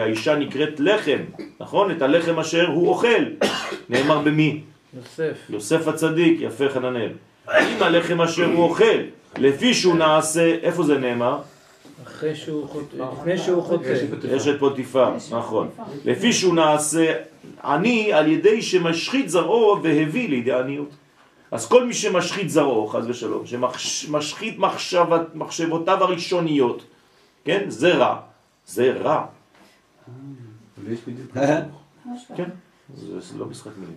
האישה נקראת לחם, נכון? את הלחם אשר הוא אוכל. נאמר במי? יוסף. יוסף הצדיק, יפה חננאל. אם הלחם אשר הוא אוכל, לפי שהוא נעשה, איפה זה נאמר? אחרי שהוא חוטא, לפני שהוא חוטא. אשת פוטיפר, נכון. לפי שהוא נעשה עני על ידי שמשחית זרעו והביא לידי עניות. אז כל מי שמשחית זרעו, חז ושלום, שמשחית מחשבותיו הראשוניות, כן? זה רע. זה רע. ויש בדיוק כן, זה לא משחק מילים.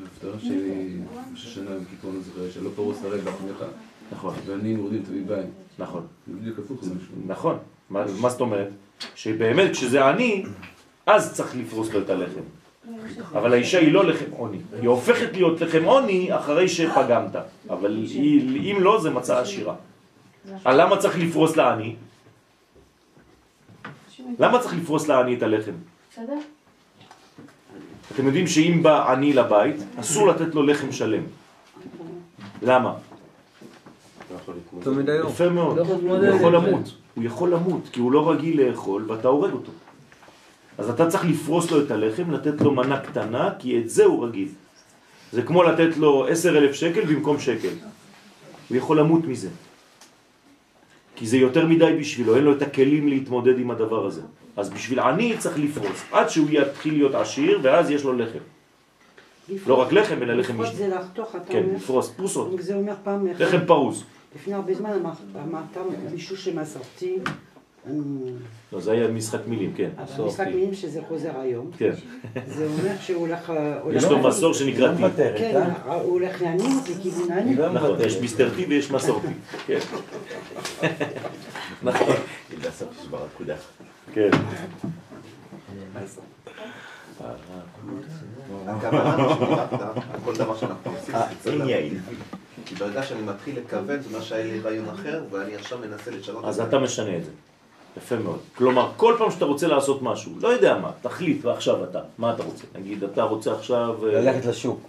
בהפטרה שלי, שנה עם כיפור נזכר, שלא פרוס הרי לחמך, נכון, ועניים יורדים תביא בית. נכון, זה בדיוק הפוך. נכון. מה מה זאת אומרת? שבאמת כשזה עני, אז צריך לפרוס לו את הלחם. אבל האישה היא לא לחם עוני, היא הופכת להיות לחם עוני אחרי שפגמת, אבל אם לא זה מצאה עשירה. למה צריך לפרוס לעני? למה צריך לפרוס לעני את הלחם? בסדר? אתם יודעים שאם בא עני לבית, אסור לתת לו לחם שלם. למה? יפה מאוד. לא יכול הוא יכול. למות. הוא יכול למות, כי הוא לא רגיל לאכול ואתה הורג אותו. אז אתה צריך לפרוס לו את הלחם, לתת לו מנה קטנה, כי את זה הוא רגיל. זה כמו לתת לו עשר אלף שקל במקום שקל. הוא יכול למות מזה. כי זה יותר מדי בשבילו, אין לו את הכלים להתמודד עם הדבר הזה. אז בשביל עני צריך לפרוס, עד שהוא יתחיל להיות עשיר, ואז יש לו לחם. לא רק לחם, אלא לחם לפרוס משנה. זה לחתוך, אתה כן, אומר. לפרוס, פרוסות. זה אומר פעם, לחם פרוס. לפני הרבה זמן אמר- אמרת מישהו שמסורתי, אמ, לא, זה היה משחק מילים, כן. המשחק מילים שזה חוזר היום, כן. זה אומר שהוא הולך... הולך- יש לו מסור שנקרא לא. מוותרת, כן, אה? הוא הולך לעניות לכיוון היא העני. לא נכון. יש מסתרתי ויש מסורתי. כן. נכון. כן. הכוונה שדיברת על כל דבר שאנחנו עושים, אה, זה אין צריך יעיל. כי ברגע שאני מתחיל לכוון, זה מה שהיה לי רעיון אחר, ואני עכשיו מנסה לשנות אז את אתה משנה את זה. יפה מאוד. כלומר, כל פעם שאתה רוצה לעשות משהו, לא יודע מה, תחליט עכשיו אתה, מה אתה רוצה? נגיד, אתה רוצה עכשיו אה, ללכת לשוק.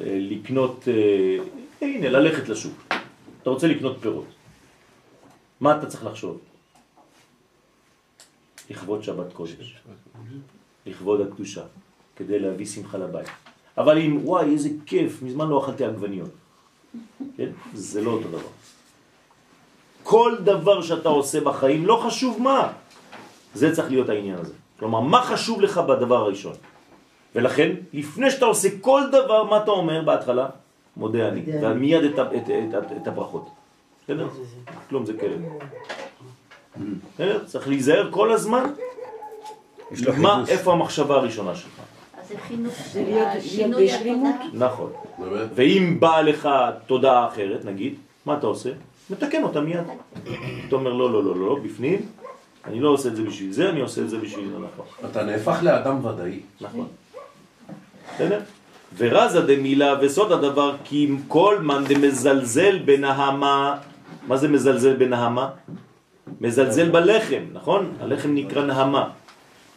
אה, לקנות, אה, הנה, ללכת לשוק. אתה רוצה לקנות פירות. מה אתה צריך לחשוב? לכבוד שבת קודש. לכבוד הקדושה. כדי להביא שמחה לבית. אבל אם, וואי, איזה כיף, מזמן לא אכלתי עגבניות. כן? זה לא אותו דבר. כל דבר שאתה עושה בחיים, לא חשוב מה, זה צריך להיות העניין הזה. כלומר, מה חשוב לך בדבר הראשון? ולכן, לפני שאתה עושה כל דבר, מה אתה אומר בהתחלה? מודה אני. ומיד את, את, את, את, את הברכות. בסדר? כלום זה כלב. בסדר? צריך להיזהר כל הזמן. מה. איפה המחשבה הראשונה שלך? אז זה חינוך, זה להיות- השינוי בשלמות. התודעה. נכון. ואם באה לך תודעה אחרת, נגיד, מה אתה עושה? מתקן אותה מיד. אתה אומר, לא, לא, לא, לא, לא, בפנים, אני לא עושה את זה בשביל זה, אני עושה את זה בשביל זה, נכון. אתה נהפך לאדם ודאי. נכון. בסדר? ורזה דמילה וסוד הדבר כי אם כל מן דמזלזל בנהמה, מה זה מזלזל בנהמה? מזלזל בלחם, נכון? הלחם נקרא נהמה.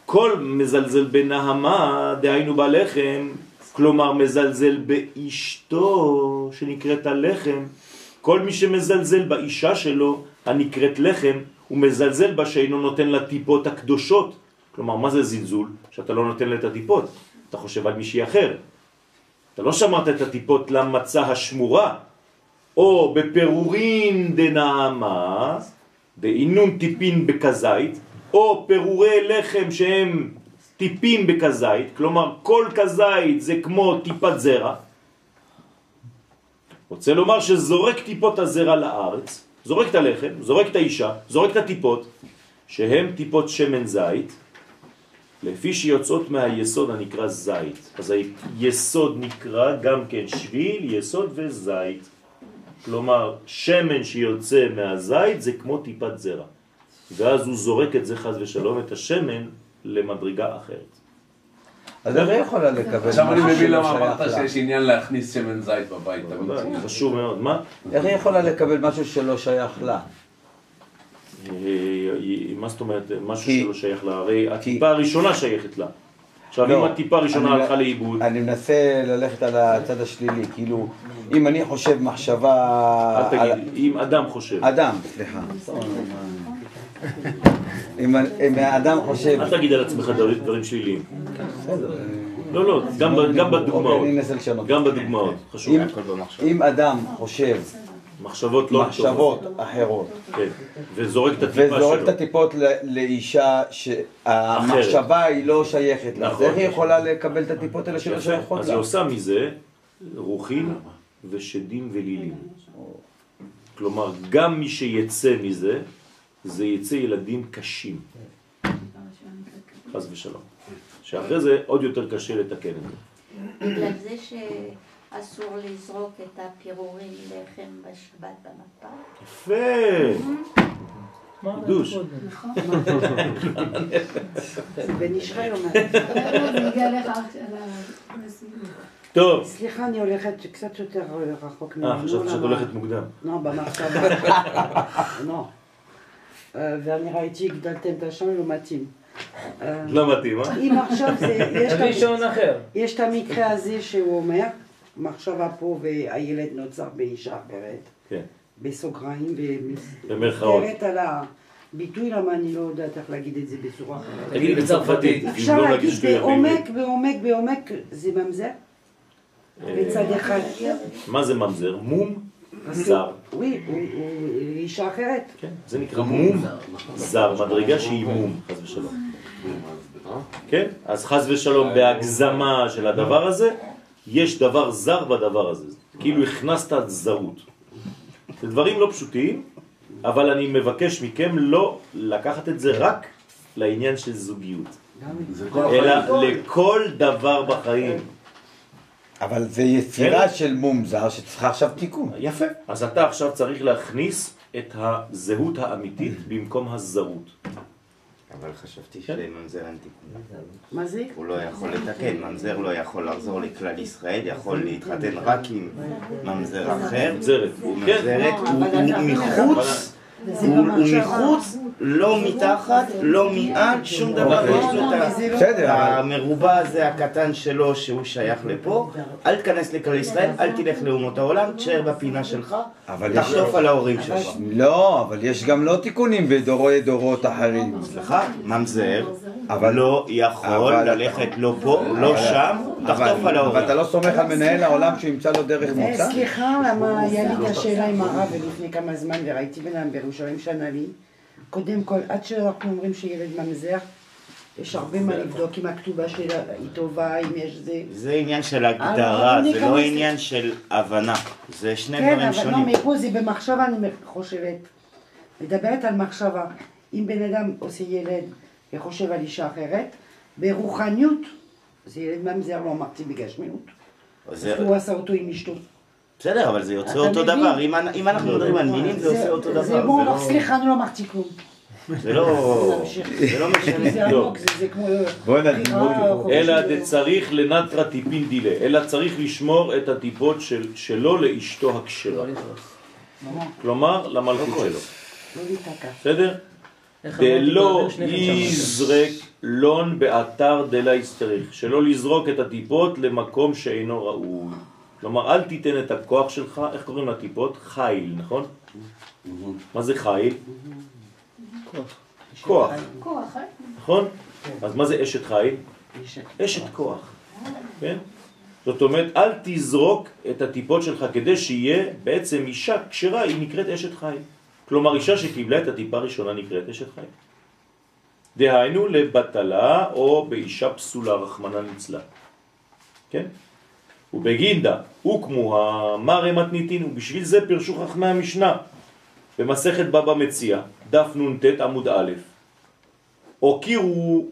כל מזלזל בנהמה, דהיינו בלחם, כלומר מזלזל באשתו שנקראת הלחם, כל מי שמזלזל באישה שלו, הנקראת לחם, הוא מזלזל בה שאינו נותן לה טיפות הקדושות. כלומר, מה זה זלזול? שאתה לא נותן לה את הטיפות. אתה חושב על מישהי אחר. אתה לא שמרת את הטיפות למצה השמורה, או בפירורין דנעמה, בעינון טיפין בכזית, או פירורי לחם שהם טיפים בכזית, כלומר כל כזית זה כמו טיפת זרע. רוצה לומר שזורק טיפות הזרע לארץ, זורק את הלחם, זורק את האישה, זורק את הטיפות, שהם טיפות שמן זית, לפי שיוצאות מהיסוד הנקרא זית. אז היסוד נקרא גם כן שביל, יסוד וזית. כלומר, שמן שיוצא מהזית זה כמו טיפת זרע. ואז הוא זורק את זה חז ושלום, את השמן, למדרגה אחרת. אז איך היא יכולה לקבל עכשיו אני משהו מבין שלא למה שייך אמרת לה? שיש עניין להכניס שמן זית בבית. חשוב מאוד. מה? איך היא יכולה לקבל משהו שלא שייך לה? אה, מה זאת אומרת, משהו שלא שייך לה? הרי הטיפה הראשונה שייכת לה. עכשיו, לא, אם הטיפה הראשונה הלכה לאיבוד, אני מנסה ללכת על הצד השלילי, כאילו, אם אני חושב מחשבה... אל תגיד, אם אדם חושב. אדם, סליחה. אם האדם חושב... אל תגיד על עצמך דברים- שליליים. בסדר. לא, לא, גם ב- גם אוקיי, בדוגמאות. אני אנסה לשנות. גם בדוגמאות. חשוב. אם- אדם חושב מחשבות לא מחשבות טובות. אחרות כן. וזורק את הטיפה וזורק את שלו. הטיפות לאישה שהמחשבה היא לא שייכת לה, אז נכון. איך היא יכולה לקבל את הטיפות האלה שלא. שייכות אז היא לה? עושה מזה רוחין ושדים ולילים. כלומר, גם מי שיצא מזה, זה יצא ילדים קשים, חס ושלום. שאחרי זה עוד יותר קשה לתקן את זה. בגלל זה שאסור לזרוק את הפירורים לחם בשבת במפה. יפה! חידוש. זה בן אומר. אליך ל- טוב. סליחה, אני הולכת קצת יותר רחוק אה. חשבתי שאת הולכת מוקדם. לא, במחשבה. לא. ואני ראיתי, הגדלתם את השם, לא מתאים. לא מתאים, אה? אם עכשיו זה, יש את תביא ה- שעון אחר. יש את המקרה הזה שהוא אומר, מחשבה פה והילד נוצר באישה אחרת, כן. בסוגריים, במרכאות. ומסתכלת על הביטוי, למה אני לא יודעת איך להגיד את זה בצורה אחרת. תגידי בצרפתית, אם אפשר להגיד בעומק. בעומק, בעומק, זה ממזר? בצד אחד. מה זה ממזר? מום זר. הוא- הוא הוא אישה אחרת. כן, זה נקרא מום זר, מדרגה שהיא מום, חס ושלום. כן? אז חס ושלום בהגזמה של הדבר הזה, יש דבר זר בדבר הזה. כאילו הכנסת זרות. זה דברים לא פשוטים, אבל אני מבקש מכם לא לקחת את זה רק לעניין של זוגיות, אלא לכל דבר בחיים. אבל זה יצירה כן. של מום זר שצריכה עכשיו תיקון. יפה. אז אתה עכשיו צריך להכניס את הזהות האמיתית במקום הזרות. אבל חשבתי שממזר אין תיקון. מה זה? הוא לא יכול לתקן, ממזר לא יכול לחזור לכלל ישראל, יכול להתחתן רק עם ממזר אחר. ממזרת. הוא כן. ממזרת, הוא אנחנו- מחוץ, הוא. מחוץ, לא מתחת, לא מעל, שום דבר. יש לו את המרובע הזה הקטן שלו שהוא שייך לפה, אל תיכנס לכלל ישראל, אל תלך לאומות העולם, תשאר בפינה שלך, אבל יש- תחטוף על ההורים שלך. לא, אבל יש גם לא תיקונים בדורי דורות אחרים. סליחה, ממזר, אבל- לא יכול אבל- ללכת לא פה, לא שם, תחטוף על אבל ההורים. אתה לא סומך על מנהל העולם שהוא ימצא לו דרך אה, מוצא? סליחה, למה היה לי את השאלה עם הרב לפני כמה זמן וראיתי בן אדם בירושלים שענה לי. קודם כל, עד שאנחנו אומרים שילד ממזר, יש הרבה מה לבדוק אם הכתובה שלה היא טובה, אם יש זה. זה עניין של הגדרה, לא זה לא עניין של הבנה. זה שני כן, דברים אבל לא, שונים. מפה זה במחשבה אני חושבת. מדברת על מחשבה. אם בן אדם עושה ילד וחושב על אישה אחרת, ברוחניות, זה ילד ממזר, לא אמרתי בגשמיות. זה- הוא עשה אותו עם אשתו. בסדר, אבל זה יוצא אותו? דבר. אם אנ- אם אנחנו מדברים על מינים, זה עושה אותו דבר. זה זה בוא, לא- סליחה, אני לא אמרתי כלום. זה לא... זה לא משנה. זה עמוק, זה- זה כמו... אלא דצריך לנטרה טיפין דילה, אלא צריך לשמור את הטיפות של, שלו לאשתו הכשרה. לא. כלומר, למלכות שלו. לא. בסדר? דלא. יזרק לון באתר דלה יסתריך, שלא לזרוק את הטיפות למקום שאינו ראוי. כלומר, אל תיתן את הכוח שלך, איך קוראים לטיפות? חיל, נכון? מה זה חיל? כוח, כוח, אה? נכון? אז מה זה אשת חיל? אשת כוח, כן? זאת אומרת, אל תזרוק את הטיפות שלך כדי שיהיה בעצם אישה כשרה, היא נקראת אשת חיל. כלומר, אישה שקיבלה את הטיפה הראשונה נקראת אשת חיל. דהיינו לבטלה או באישה פסולה, רחמנה ניצלה. כן? ובגינדה, הוקמו המרא מתניתין, ובשביל זה פרשו חכמי המשנה במסכת בבא מציע, דף נ"ט עמוד א', הוקירו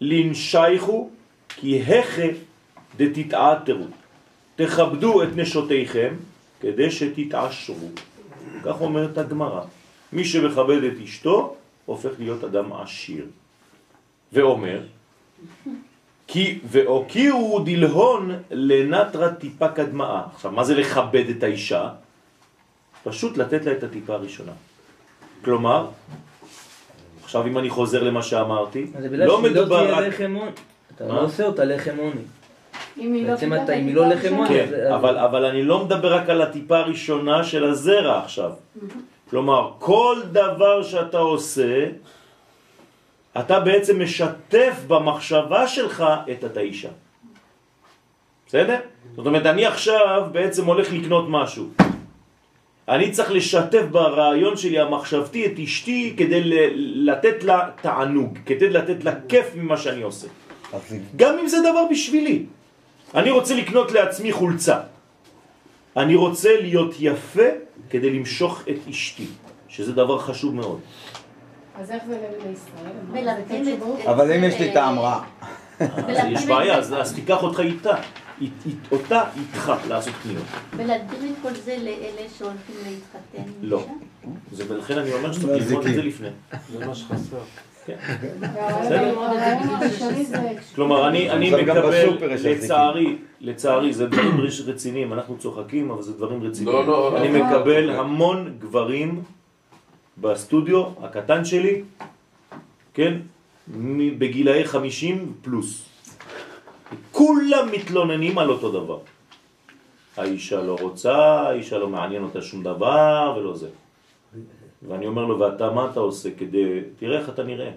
לנשייכו כי הכה דתתעתרו, תכבדו את נשותיכם כדי שתתעשרו. כך אומרת הגמרא. מי שמכבד את אשתו הופך להיות אדם עשיר. ואומר, כי והוקירו דלהון לנטרה טיפה קדמאה. עכשיו, מה זה לכבד את האישה? פשוט לתת לה את הטיפה הראשונה. כלומר, עכשיו אם אני חוזר למה שאמרתי, זה בגלל לא שהיא לא מדובר תהיה רק... לחם עוני. אתה מה? לא עושה אותה לחם עוני. אם היא לא בעצם אתה- את אם היא לא הטיפה לחם. עוני, כן, אבל אני לא מדבר רק על הטיפה הראשונה של הזרע עכשיו. כלומר, כל דבר שאתה עושה, אתה בעצם משתף במחשבה שלך את התאישה. בסדר? זאת אומרת, אני עכשיו בעצם הולך לקנות משהו. אני צריך לשתף ברעיון שלי המחשבתי את אשתי כדי לתת לה תענוג, כדי לתת לה כיף ממה שאני עושה. גם אם זה דבר בשבילי. אני רוצה לקנות לעצמי חולצה. אני רוצה להיות יפה כדי למשוך את אשתי, שזה דבר חשוב מאוד. אז איך זה לישראל? אבל אם יש לי טעם רע, אז יש בעיה, אז, תיקח אותך איתה, אית- אית- אותה איתך לעשות קניות. ולהדביק את כל זה לאלה שהולכים להתחתן. לא. ולכן אני אומר שצריך ללמוד את זה לפני. זה מה שחסר. זה... כלומר, אני, אני מקבל. לצערי, לצערי, זה דברים רציניים, אנחנו צוחקים, אבל זה דברים רציניים. לא, לא, אני לא. מקבל המון גברים בסטודיו הקטן שלי, כן, בגילאי 50 פלוס. כולם מתלוננים על אותו דבר. האישה לא רוצה, האישה לא מעניין אותה שום דבר ולא זה. ואני אומר לו, ואתה מה אתה עושה כדי, תראה איך אתה נראה.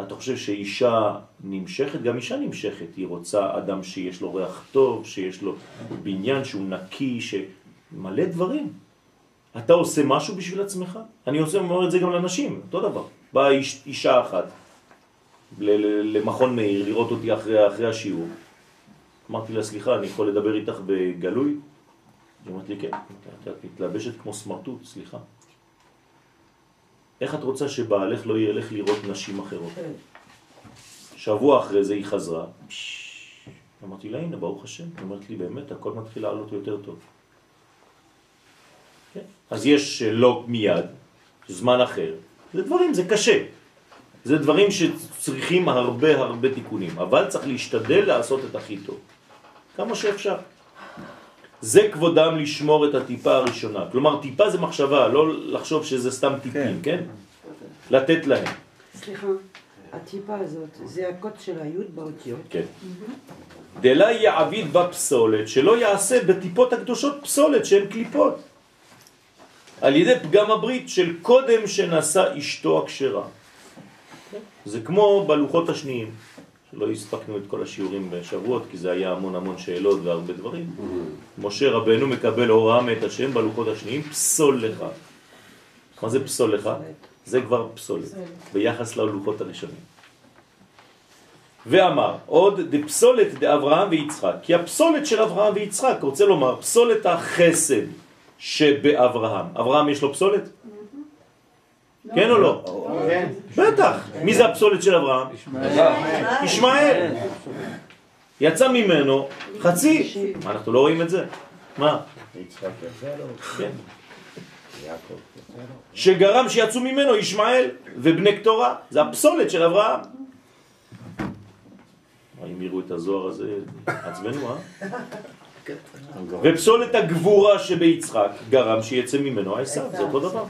אתה חושב שאישה נמשכת? גם אישה נמשכת. היא רוצה אדם שיש לו ריח טוב, שיש לו בניין שהוא נקי, שמלא דברים. אתה עושה משהו בשביל עצמך? אני עושה, אומר את זה גם לנשים, אותו דבר. באה איש, אישה אחת למכון מאיר לראות אותי אחרי, אחרי השיעור. אמרתי לה, סליחה, אני יכול לדבר איתך בגלוי? היא אמרת לי, כן. את מתלבשת כמו סמרטוט, סליחה. איך את רוצה שבעלך לא ילך לראות נשים אחרות? שבוע אחרי זה היא חזרה. אמרתי לה, הנה, ברוך השם. היא אומרת לי, באמת, הכל מתחיל לעלות יותר טוב. כן. אז יש לא מיד, זמן אחר. זה דברים, זה קשה. זה דברים שצריכים הרבה הרבה תיקונים, אבל צריך להשתדל לעשות את הכי טוב. כמה שאפשר. זה כבודם לשמור את הטיפה הראשונה. כלומר, טיפה זה מחשבה, לא לחשוב שזה סתם טיפים, כן? לתת להם. סליחה, הטיפה הזאת, זה הקוד של היוד באותיות. כן. דלה יעביד בפסולת, שלא יעשה בטיפות הקדושות פסולת שהן קליפות. על ידי פגם הברית של קודם שנשא אשתו הכשרה. זה כמו בלוחות השניים, שלא הספקנו את כל השיעורים בשבועות, כי זה היה המון המון שאלות והרבה דברים. משה רבנו מקבל הוראה מאת השם בלוחות השניים, פסול לך. מה זה פסול לך? זה כבר פסולת, ביחס ללוחות הראשונים. ואמר, עוד דפסולת דאברהם ויצחק, כי הפסולת של אברהם ויצחק, רוצה לומר, פסולת החסד שבאברהם. אברהם יש לו פסולת? כן או לא? כן. בטח. מי זה הפסולת של אברהם? ישמעאל. יצא ממנו חצי. מה, אנחנו לא רואים את זה? מה? יצחק יפה לו, כן. יעקב יפה לו. שגרם שיצאו ממנו ישמעאל ובני קטורה. זה הפסולת של אברהם. אם יראו את הזוהר הזה, עצבנו, אה? ופסולת הגבורה שביצחק גרם שיצא ממנו עשיו, זה אותו דבר.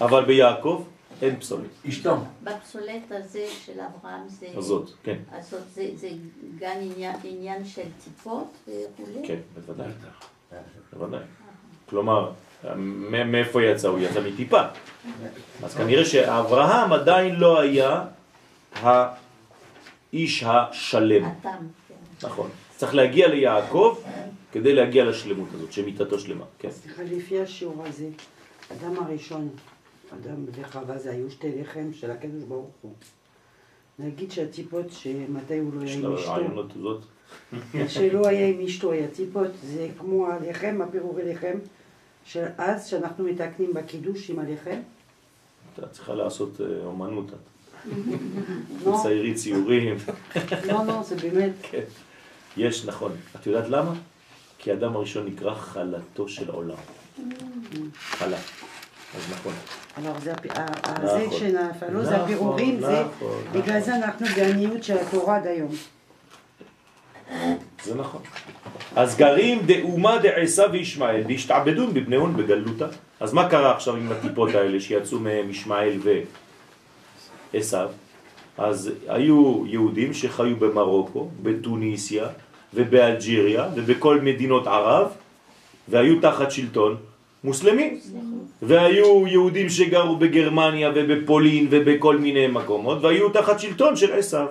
אבל ביעקב אין פסולת. אשתו. בפסולת הזה של אברהם זה... הזאת, כן, הזאת זה, זה גם עניין, עניין של טיפות וכולי? כן, בוודאי. בוודאי. כלומר, מאיפה יצא? הוא יצא מטיפה. אז כנראה שאברהם עדיין לא היה האיש השלם. התם, כן. נכון. צריך להגיע ליעקב כדי להגיע לשלמות הזאת, שמיטתו שלמה. כן. סליחה, לפי השיעור הזה, אדם הראשון, אדם וחווה זה היו שתי לחם של הקדוש ברוך הוא. נגיד שהטיפות שמתי הוא לא היה עם אשתו. שלא היה עם אשתו, היה טיפות, זה כמו הלחם, הפירורי לחם, של אז שאנחנו מתקנים בקידוש עם הלחם. אתה צריכה לעשות אה, אומנות. את. ציירי ציורים. לא, לא, זה באמת, כן. יש, נכון. את יודעת למה? כי האדם הראשון נקרא חלתו של עולם. חלה. אז נכון. אבל זה נכון. שנפל, לא, זה נכון, הפירורים, זה, נכון, בגלל. זה אנחנו בעניות של התורה עד היום. זה נכון. אז גרים דאומה דעשה וישמעאל והשתעבדון בבניהון בגלותה. אז מה קרה עכשיו עם הטיפות האלה שיצאו מהם ישמעאל ועשיו? אז היו יהודים שחיו במרוקו, בתוניסיה ובאלג'יריה ובכל מדינות ערב והיו תחת שלטון מוסלמים. והיו יהודים שגרו בגרמניה ובפולין ובכל מיני מקומות, והיו תחת שלטון של עשיו.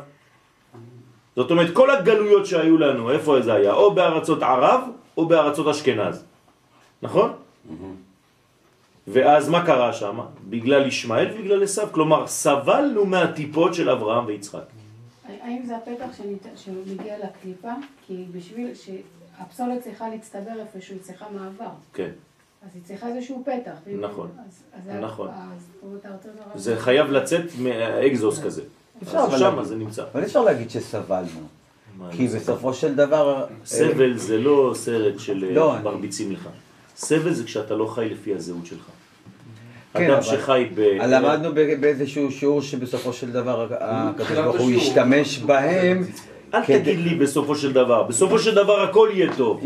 זאת אומרת, כל הגלויות שהיו לנו, איפה זה היה? או בארצות ערב או בארצות אשכנז. נכון? ואז מה קרה שם? בגלל ישמעאל ובגלל עשיו. כלומר, סבלנו מהטיפות של אברהם ויצחק. האם זה הפתח שמגיע לקליפה? כי בשביל שהפסולת צריכה להצטבר איפשהו, היא צריכה מעבר. כן. אז היא צריכה איזשהו פתח. נכון. אז- אז זה- נכון. זה חייב לצאת מהאקזוס כזה. אפשר אז אבל שם להגיד. זה נמצא. אבל אפשר להגיד שסבלנו. כי בסופו של דבר... סבל זה לא סרט של אה, לא, אני- מרביצים לך. סבל זה כשאתה לא חי לפי הזהות שלך. כן, אדם אבל- שחי ב... למדנו באיזשהו שיעור שבסופו של דבר הקדוש ברוך הוא. ישתמש בהם. אל כדי- תגיד לי בסופו של דבר. בסופו של דבר הכל יהיה טוב.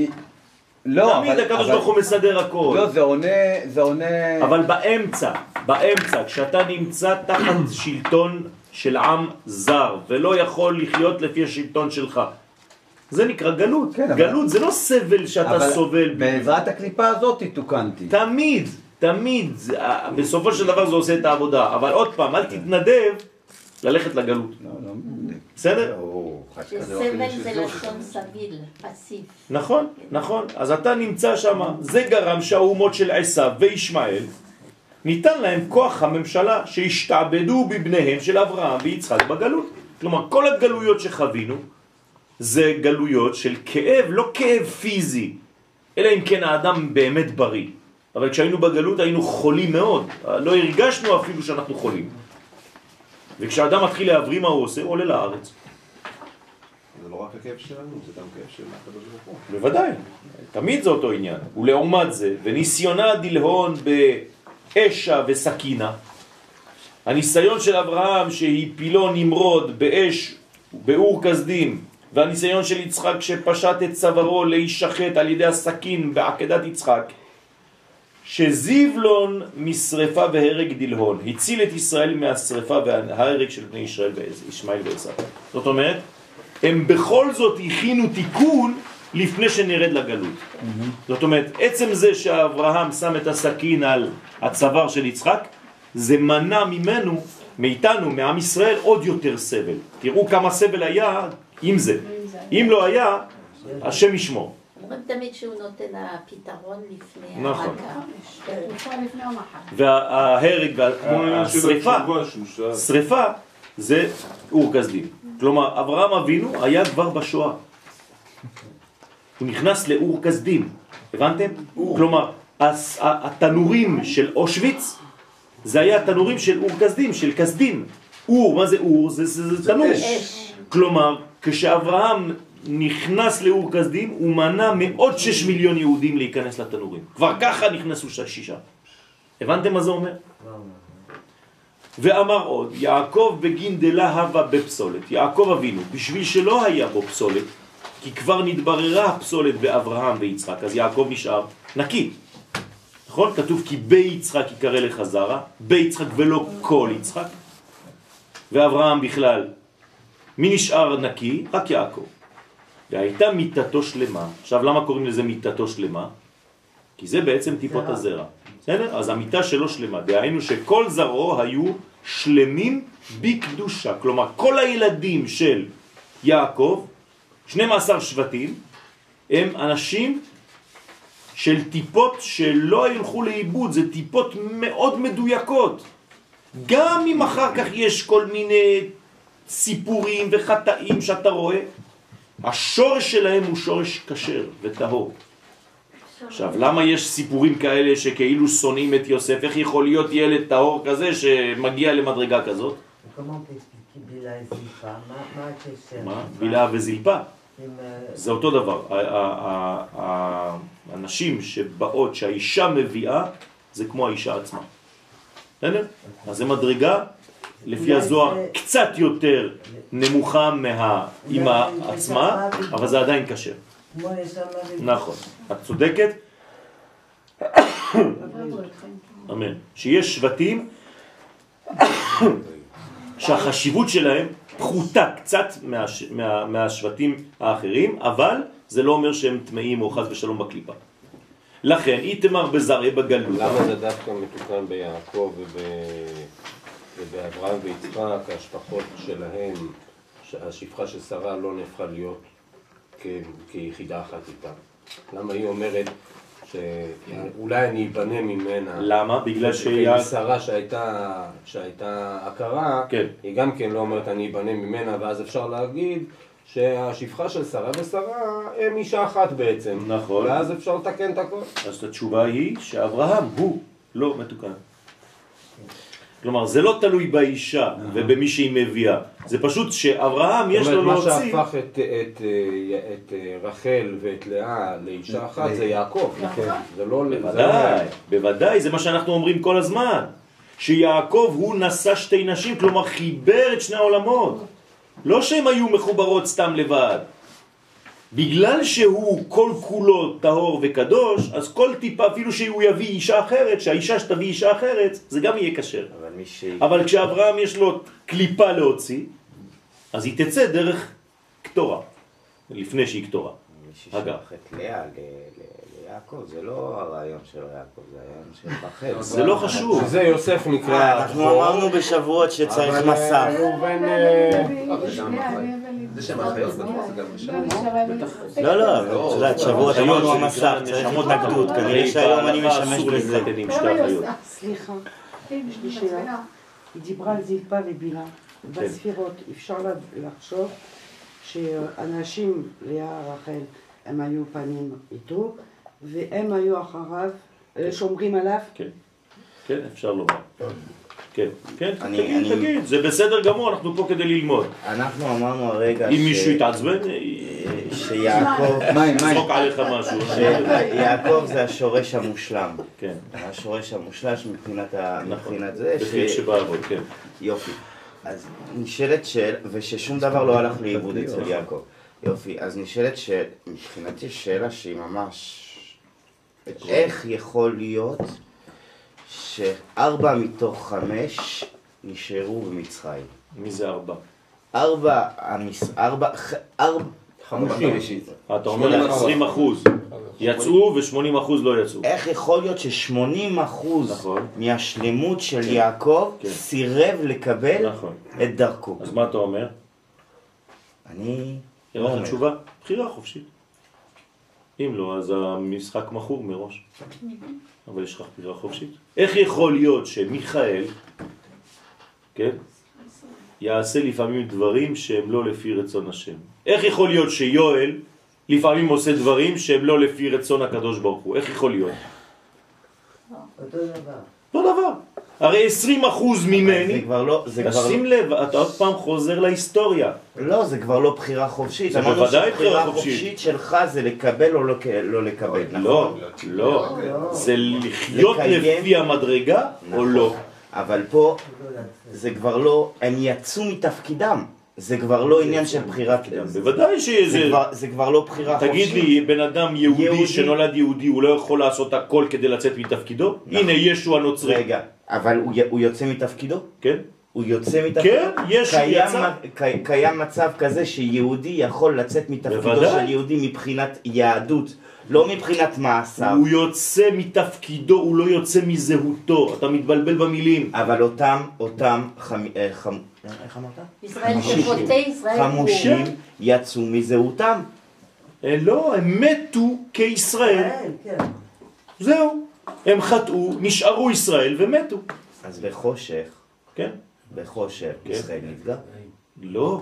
לא, תמיד אבל- הקדוש ברוך הוא מסדר הכל. לא, זה עונה, זה עונה... אבל באמצע, באמצע, כשאתה נמצא תחת שלטון של עם זר, ולא יכול לחיות לפי השלטון שלך, זה נקרא גלות. כן, אבל- גלות זה לא סבל שאתה אבל סובל. בעזרת הקליפה הזאת תוקנתי. תמיד, תמיד, אה, בסופו של דבר זה עושה את העבודה, אבל עוד פעם, אל תתנדב ללכת לגלות. לא, לא, בסדר? שסבל זה לשון סביל, פסיב. נכון, נכון. אז אתה נמצא שם, זה גרם שהאומות של עשיו וישמעאל, ניתן להם כוח הממשלה שהשתעבדו בבניהם של אברהם ויצחק בגלות. כלומר, כל הגלויות שחווינו זה גלויות של כאב, לא כאב פיזי, אלא אם כן האדם באמת בריא. אבל כשהיינו בגלות היינו חולים מאוד, לא הרגשנו אפילו שאנחנו חולים. וכשאדם מתחיל להבריא מה הוא עושה? הוא עולה לארץ. לא רק הכאב שלנו, זה גם כאב של הקדוש ברוך הוא. בוודאי, תמיד זה אותו עניין. ולעומת זה, וניסיונה דלהון באשה וסכינה, הניסיון של אברהם שהפילו נמרוד באש באור כסדים, והניסיון של יצחק שפשט את צווארו להישחט על ידי הסכין בעקדת יצחק, שזיבלון משרפה והרג דלהון, הציל את ישראל מהשרפה וההרג של בני ישראל וישמעאל ועשיו. זאת אומרת, הם בכל זאת הכינו תיקון לפני שנרד לגלות. זאת אומרת, עצם זה שאברהם שם את הסכין על הצוואר של יצחק, זה מנע ממנו, מאיתנו, מעם ישראל, עוד יותר סבל. תראו כמה סבל היה עם זה. אם לא היה, השם ישמור. אומרים תמיד שהוא נותן הפתרון לפני נכון. המכה. לפני המחר. וההרג שהוא שאל. שריפה זה אור כסדים. כלומר, אברהם אבינו היה כבר בשואה. הוא נכנס לאור כסדים, הבנתם? כלומר, הס- התנורים של אושוויץ, זה היה תנורים של אור כסדים, של כסדים. אור, מה זה אור? זה, זה, זה תנור. אש. כלומר, כשאברהם נכנס לאור כסדים, הוא מנע מעוד שש מיליון יהודים להיכנס לתנורים. כבר ככה נכנסו שישה. הבנתם מה זה אומר? ואמר עוד, יעקב בגין דלהבה בפסולת. יעקב אבינו, בשביל שלא היה בו פסולת, כי כבר נתבררה הפסולת באברהם ויצחק, אז יעקב נשאר נקי. נכון? כתוב כי ביצחק יקרא לך זרע, ביצחק ולא כל יצחק. ואברהם בכלל, מי נשאר נקי? רק יעקב. והייתה מיטתו שלמה. עכשיו, למה קוראים לזה מיטתו שלמה? כי זה בעצם טיפות הזרע. בסדר? אז המיטה שלו שלמה. דהיינו שכל זרעו היו שלמים בקדושה. כלומר, כל הילדים של יעקב, 12 שבטים, הם אנשים של טיפות שלא ילכו לאיבוד, זה טיפות מאוד מדויקות. גם אם אחר כך יש כל מיני סיפורים וחטאים שאתה רואה, השורש שלהם הוא שורש כשר וטהור. עכשיו, למה יש סיפורים כאלה שכאילו שונאים את יוסף? איך יכול להיות ילד טהור כזה שמגיע למדרגה כזאת? מה הקשר? מה? בילה וזלפה. אה, זה אותו דבר. הנשים שבאות, שהאישה מביאה, זה כמו האישה עצמה. בסדר? אז זה מדרגה, לפי הזוהר, קצת יותר נמוכה מהאימא עצמה, אבל זה עדיין כשר. נכון. את צודקת, אמן. שיש שבטים שהחשיבות שלהם פחותה קצת מהש, מה, מהשבטים האחרים, אבל זה לא אומר שהם טמאים או חס ושלום בקליפה. לכן איתמר בזרעי בגלות. למה זה דווקא מתוקן ביעקב וב... ובאברהם ויצחק, ההשפחות שלהם, השפחה של שרה לא נהפכה להיות כ... כיחידה אחת איתה? למה היא אומרת שאולי אני אבנה ממנה? למה? בגלל שהיא... שרה שהייתה, שהייתה הכרה, כן. היא גם כן לא אומרת אני אבנה ממנה, ואז אפשר להגיד שהשפחה של שרה ושרה הם אישה אחת בעצם. נכון. ואז אפשר לתקן את הכל. אז התשובה היא שאברהם הוא לא מתוקן. כלומר, זה לא תלוי באישה ובמי שהיא מביאה, זה פשוט שאברהם יש לו מה להוציא... שהפך את, את, את רחל ואת לאה לאישה אחת זה יעקב. זה לא... בוודאי, בוודאי, זה מה שאנחנו אומרים כל הזמן. שיעקב הוא נשא שתי נשים, כלומר חיבר את שני העולמות. לא שהם היו מחוברות סתם לבד. בגלל שהוא כל כולו טהור וקדוש, אז כל טיפה, אפילו שהוא יביא אישה אחרת, שהאישה שתביא אישה אחרת, זה גם יהיה כשר. אבל מי ש... אבל כשאברהם יש לו קליפה להוציא, אז היא תצא דרך קטורה, לפני שהיא קטורה. את לאה ליעקב, זה לא הרעיון של יעקב, זה הרעיון של רחל. זה לא חשוב. שזה יוסף נקרא... אנחנו אמרנו בשבועות שצריך מסך. ראובן... זה שם החיות, זה גם בשם. לא, לא, את יודעת, שבועות אמרנו המסך, צריך התנגדות, כנראה שהיום אני משמש בזה. סליחה, יש לי שאלה. היא דיברה על זלפה ובילה. בספירות אפשר לחשוב שאנשים, לאה, רחל, הם היו פנים איתו, והם היו אחריו, אה, שומרים עליו. כן, כן, אפשר לומר. כן, כן, אני- תגיד, אני- תגיד, זה בסדר גמור, אנחנו פה כדי ללמוד. אנחנו אמרנו הרגע אם ש- מישהו יתעצבן, שיעקב, יזרוק עליך משהו. שיעקב זה השורש המושלם. כן. השורש המושלש מבחינת ה- נכון. מבחינת זה. בחיר ש- שבאבות, כן. יופי. אז נשאלת שאלה, וששום דבר לא הלך לאיבוד אצל יעקב. יופי, אז נשאלת שאלה, מבחינתי שאלה שהיא ממש... איך יכול להיות שארבע מתוך חמש נשארו במצרים? מי זה ארבע? ארבע, המס... ארבע, ארבע, חמושים. אתה אומר 20 אחוז יצאו ו-80 אחוז לא יצאו. איך יכול להיות ש-80 אחוז נכון. מהשלמות של יעקב סירב לקבל נכון. את דרכו? אז מה אתה אומר? אני... אין לא לך אומר. תשובה? בחירה חופשית. אם לא, אז המשחק מכור מראש. אבל יש לך בחירה חופשית. איך יכול להיות שמיכאל, כן, יעשה לפעמים דברים שהם לא לפי רצון השם? איך יכול להיות שיואל לפעמים עושה דברים שהם לא לפי רצון הקדוש ברוך הוא? איך יכול להיות? אותו דבר. אותו דבר. הרי 20 אחוז ממני, זה כבר לא... זה אז כבר שים לב, אתה עוד פעם חוזר להיסטוריה. לא, זה כבר לא בחירה חופשית. זה בוודאי בחירה חופשית. חופשית שלך זה לקבל או לא לא לקבל, לא, נכון? לא. זה לחיות. לפי המדרגה או נכון. לא. אבל פה זה כבר לא... הם יצאו מתפקידם. זה כבר לא עניין של בחירה. בוודאי שזה... זה כבר- זה כבר לא בחירה חופשית. תגיד לי, בן אדם יהודי יהודי. שנולד יהודי, הוא לא יכול לעשות הכל כדי לצאת מתפקידו? הנה ישו הנוצרי. רגע, אבל הוא י- הוא יוצא מתפקידו? כן. הוא יוצא מתפקידו? כן, ישו קיים יצא. קיים מצב כזה שיהודי יכול לצאת מתפקידו בוודאי. של יהודי מבחינת יהדות, לא מבחינת מעשיו. הוא יוצא מתפקידו, הוא לא יוצא מזהותו. אתה מתבלבל במילים. אבל אותם, אותם חמ... אה, חמ... איך אמרת? ישראל חמושים. שפוטי ישראל חמושים. יצאו מזהותם. לא, הם מתו כישראל. זהו. הם חטאו, נשארו ישראל ומתו. אז בחושך, כן. בחושך, ישראל נפגע. לא,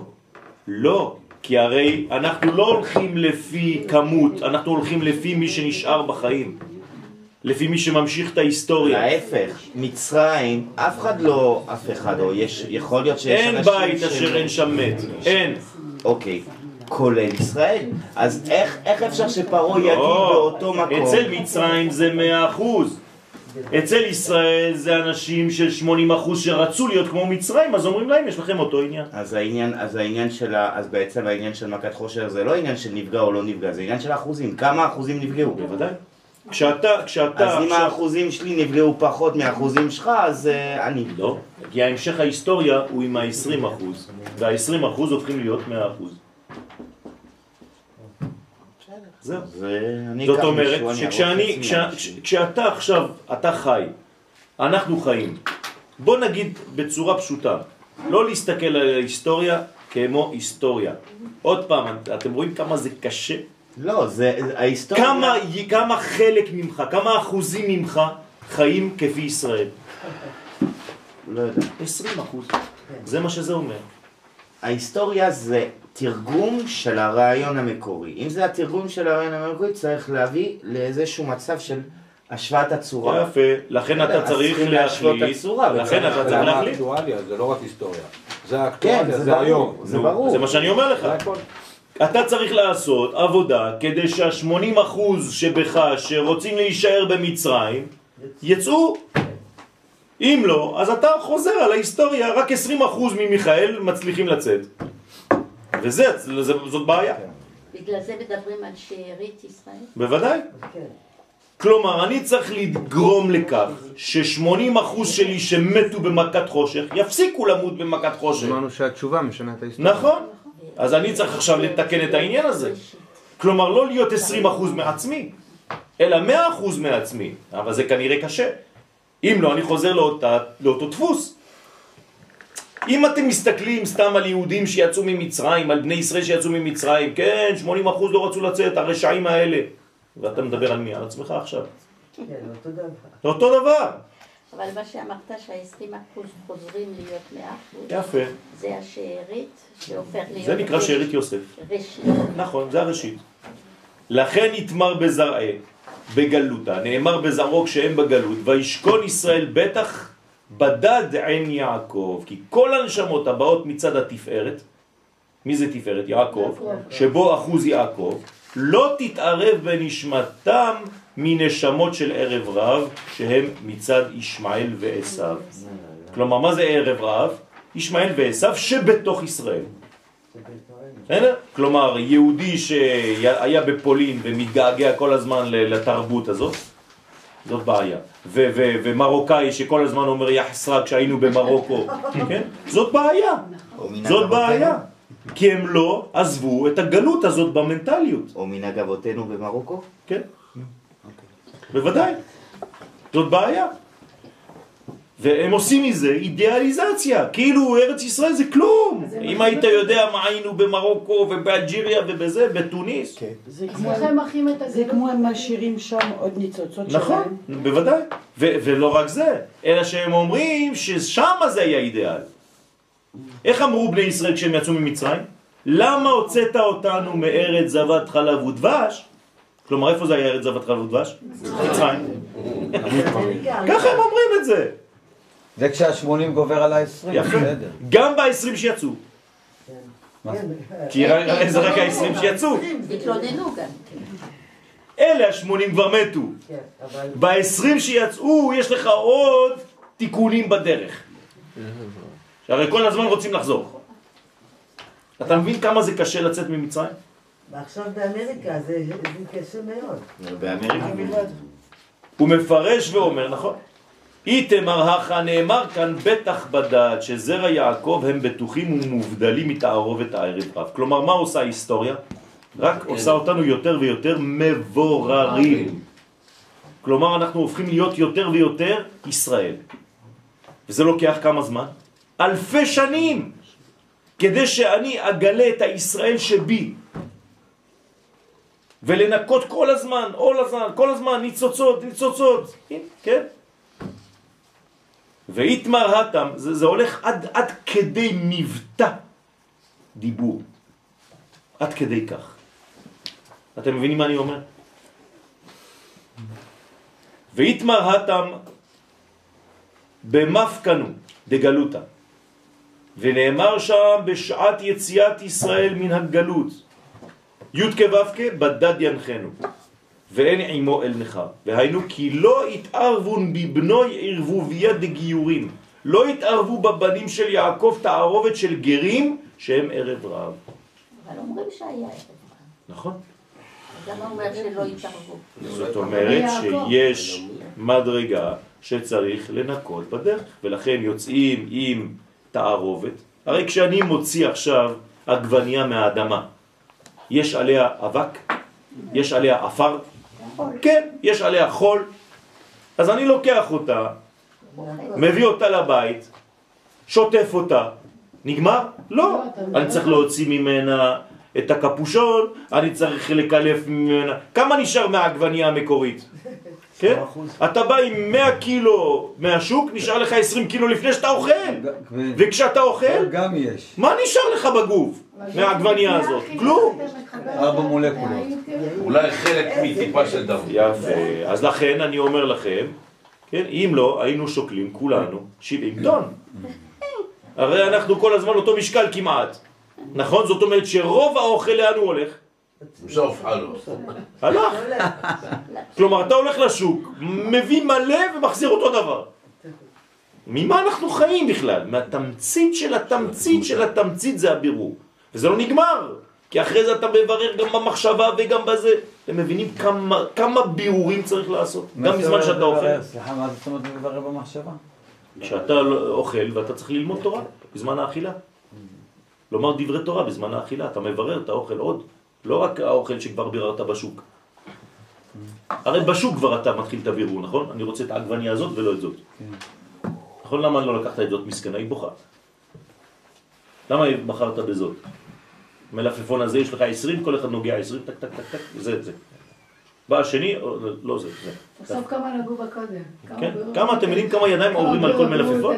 לא. כי הרי אנחנו לא הולכים לפי כמות, אנחנו הולכים לפי מי שנשאר בחיים. לפי מי שממשיך את ההיסטוריה. להפך, מצרים, אף אחד לא, אף אחד, או יש, יכול להיות שיש אין אנשים בית שהם- אשר אין שם מת. אין. אוקיי, כולל ישראל. אז איך, איך אפשר שפרעה יגיד לא, באותו מקום? אצל מצרים זה מאה אחוז. אצל ישראל זה אנשים של 80 אחוז שרצו להיות כמו מצרים, אז אומרים להם, יש לכם אותו עניין. אז העניין, אז העניין של ה... אז בעצם העניין של מכת חושר זה לא עניין של נפגע או לא נפגע, זה עניין של אחוזים. כמה אחוזים נפגעו? בוודאי. כשאתה, כשאתה... אז אם עכשיו- האחוזים שלי נפגעו פחות מהאחוזים שלך, אז אה, אני. לא, כי ההמשך ההיסטוריה הוא עם ה-20 אחוז, וה-20 אחוז הופכים להיות 100 אחוז. זהו. זה... אני זאת אומרת, שכשאני. כשאתה עכשיו, אתה חי, אנחנו חיים, בוא נגיד בצורה פשוטה, לא להסתכל על ההיסטוריה כמו היסטוריה. עוד פעם, אתם רואים כמה זה קשה? לא, זה... ההיסטוריה... כמה, כמה חלק ממך, כמה אחוזים ממך חיים כפי ישראל? לא יודע. 20 אחוז. זה מה שזה אומר. ההיסטוריה זה תרגום של הרעיון המקורי. אם זה התרגום של הרעיון המקורי, צריך להביא לאיזשהו מצב של השוואת הצורה. יפה, לכן אתה צריך להשוות את להחליט, הצורה, לכן אתה צריך להחליט. זה לא רק היסטוריה. זה כן, האקטואליה, זה זה ברור, היום. זה ברור. זה מה שאני אומר לך. אתה צריך לעשות עבודה כדי שה-80 אחוז שבך שרוצים להישאר במצרים יצאו. אם לא, אז אתה חוזר על ההיסטוריה, רק 20 אחוז ממיכאל מצליחים לצאת. וזה, זה, זאת בעיה. בגלל זה מדברים על שארית ישראל. בוודאי. כלומר, אני צריך לגרום לכך ש-80 אחוז שלי שמתו במכת חושך יפסיקו למות במכת חושך. אמרנו שהתשובה משנה את ההיסטוריה. נכון. אז אני צריך עכשיו לתקן את העניין הזה. כלומר, לא להיות 20% מעצמי, אלא 100% מעצמי. אבל זה כנראה קשה. אם לא, אני חוזר לאותה, לאותו דפוס. אם אתם מסתכלים סתם על יהודים שיצאו ממצרים, על בני ישראל שיצאו ממצרים, כן, 80% לא רצו לצאת, הרשעים האלה. ואתה מדבר על מי? על עצמך עכשיו. כן, אותו דבר. אותו דבר. אבל מה שאמרת שה-20 אחוז חוזרים להיות 100 אחוז, יפה. זה השארית שהופך להיות... זה נקרא שארית יוסף. ראשית. נכון, זה הראשית. לכן יתמר בזרעי, בגלותה, נאמר בזרעו כשהם בגלות, וישכון ישראל בטח בדד עין יעקב, כי כל הנשמות הבאות מצד התפארת, מי זה תפארת? יעקב, שבו אחוז יעקב, לא תתערב בנשמתם מנשמות של ערב רב, שהם מצד ישמעאל ועשיו. כלומר, מה זה ערב רב? ישמעאל ועשיו שבתוך ישראל. בסדר? כלומר, יהודי שהיה בפולין ומתגעגע כל הזמן לתרבות הזאת, זאת בעיה. ומרוקאי שכל הזמן אומר יא חסרה כשהיינו במרוקו, כן? זאת בעיה. זאת. בעיה. כי הם לא עזבו את הגלות הזאת במנטליות. או מנהג אבותינו במרוקו? כן. בוודאי. זאת בעיה. והם עושים מזה אידיאליזציה, כאילו ארץ ישראל זה כלום. אם היית יודע מה היינו במרוקו ובאלג'יריה ובזה, בתוניס. זה כמו- את זה כמו הם משאירים שם עוד ניצוצות נכון, שלהם. בוודאי. ו- ולא רק זה, אלא שהם אומרים ששם זה היה אידיאל. איך אמרו בני ישראל כשהם יצאו ממצרים? למה הוצאת אותנו מארץ זבת חלב ודבש? כלומר, איפה זה היה ארץ זבת חלב ודבש? מצרים. ככה הם אומרים את זה. זה כשה-80 גובר על ה-20, יפה. בסדר. גם ב-20 שיצאו. כי זה רק ה-20 שיצאו. התלוננו גם. אלה ה-80 כבר מתו. כן. ב-20 שיצאו יש לך עוד תיקונים בדרך. שהרי כל הזמן רוצים לחזור. אתה מבין כמה זה קשה לצאת ממצרים? ועכשיו באמריקה זה זה קשה מאוד. באמריקה בלבד. הוא מפרש ואומר, נכון? איתמר הכה נאמר כאן בטח בדעת שזרע יעקב הם בטוחים ומובדלים מתערובת הערב רב. כלומר, מה עושה ההיסטוריה? רק עושה אותנו יותר ויותר מבוררים. כלומר, אנחנו הופכים להיות יותר ויותר ישראל. וזה לוקח כמה זמן? אלפי שנים, כדי שאני אגלה את הישראל שבי. ולנקות כל הזמן, כל הזמן, כל הזמן, ניצוצות, ניצוצות, כן? ואיתמר התם, זה, זה הולך עד, עד כדי מבטא דיבור. עד כדי כך. אתם מבינים מה אני אומר? ואיתמר התם במפקנו דגלותה. ונאמר שם בשעת יציאת ישראל מן הגלות. י' כו' בדד ינחנו, ואין עמו אל נכר. והיינו כי לא התערבון בבנוי ערבוביה דגיורים. לא התערבו בבנים של יעקב תערובת של גרים שהם ערב רב. אבל אומרים שהיה ערב רב. נכון. זאת אומרת שיש מדרגה שצריך לנקות בדרך, ולכן יוצאים עם תערובת. הרי כשאני מוציא עכשיו עגבניה מהאדמה, יש עליה אבק? יש עליה עפר? כן, יש עליה חול. אז אני לוקח אותה, מביא אותה לבית, שוטף אותה, נגמר? לא. אני צריך להוציא ממנה את הקפושון, אני צריך לקלף ממנה. כמה נשאר מהעגבנייה המקורית? כן? אתה בא עם 100 קילו מהשוק, נשאר לך 20 קילו לפני שאתה אוכל. וכשאתה אוכל, גם יש. מה נשאר לך בגוף מהעגבנייה הזאת? כלום. ארבע מולקולות. אולי חלק מטיפה של דם. יפה. אז לכן אני אומר לכם, כן, אם לא, היינו שוקלים כולנו 70 טון. הרי אנחנו כל הזמן אותו משקל כמעט. נכון? זאת אומרת שרוב האוכל לאן הוא הולך? בסוף הלו. הלך. כלומר, אתה הולך לשוק, מביא מלא ומחזיר אותו דבר. ממה אנחנו חיים בכלל? מהתמצית של התמצית של התמצית זה הבירור. וזה לא נגמר, כי אחרי זה אתה מברר גם במחשבה וגם בזה. אתם מבינים כמה, כמה בירורים צריך לעשות? גם בזמן שאתה אוכל. סליחה, מה זאת אומרת מברר במחשבה? כשאתה אוכל ואתה צריך ללמוד תורה בזמן האכילה. לומר דברי תורה בזמן האכילה, אתה מברר את האוכל עוד. לא רק האוכל שכבר ביררת בשוק. הרי בשוק כבר אתה מתחיל את הבירור, נכון? אני רוצה את העגבניה הזאת ולא את זאת. נכון? למה לא לקחת את זאת מסכנה? היא בוכה. למה בחרת בזאת? מלפפון הזה יש לך 20, כל אחד נוגע 20, טק טק טק טק, זה זה. בא השני, או, לא זה, זה. בסוף כמה נגעו בקודם. כן? כמה אתם יודעים כמה ידיים עוברים על כל מלפפון?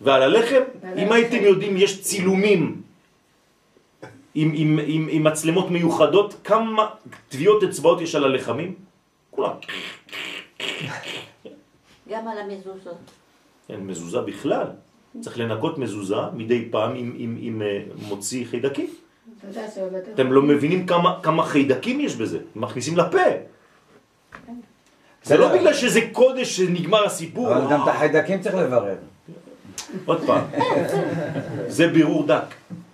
ועל הלחם, אם הייתם יודעים, יש צילומים עם, עם, עם, עם מצלמות מיוחדות, כמה טביעות אצבעות יש על הלחמים? כולם. גם על המזוזות. אין מזוזה בכלל. צריך לנקות מזוזה מדי פעם עם, עם, עם אה, מוציא חיידקים. אתה יודע שבבתי אתם לא מבינים כמה, כמה חיידקים יש בזה, מכניסים לפה. זה לא בגלל שזה קודש שנגמר הסיפור. אבל גם את החיידקים צריך לברר. עוד פעם, זה בירור דק.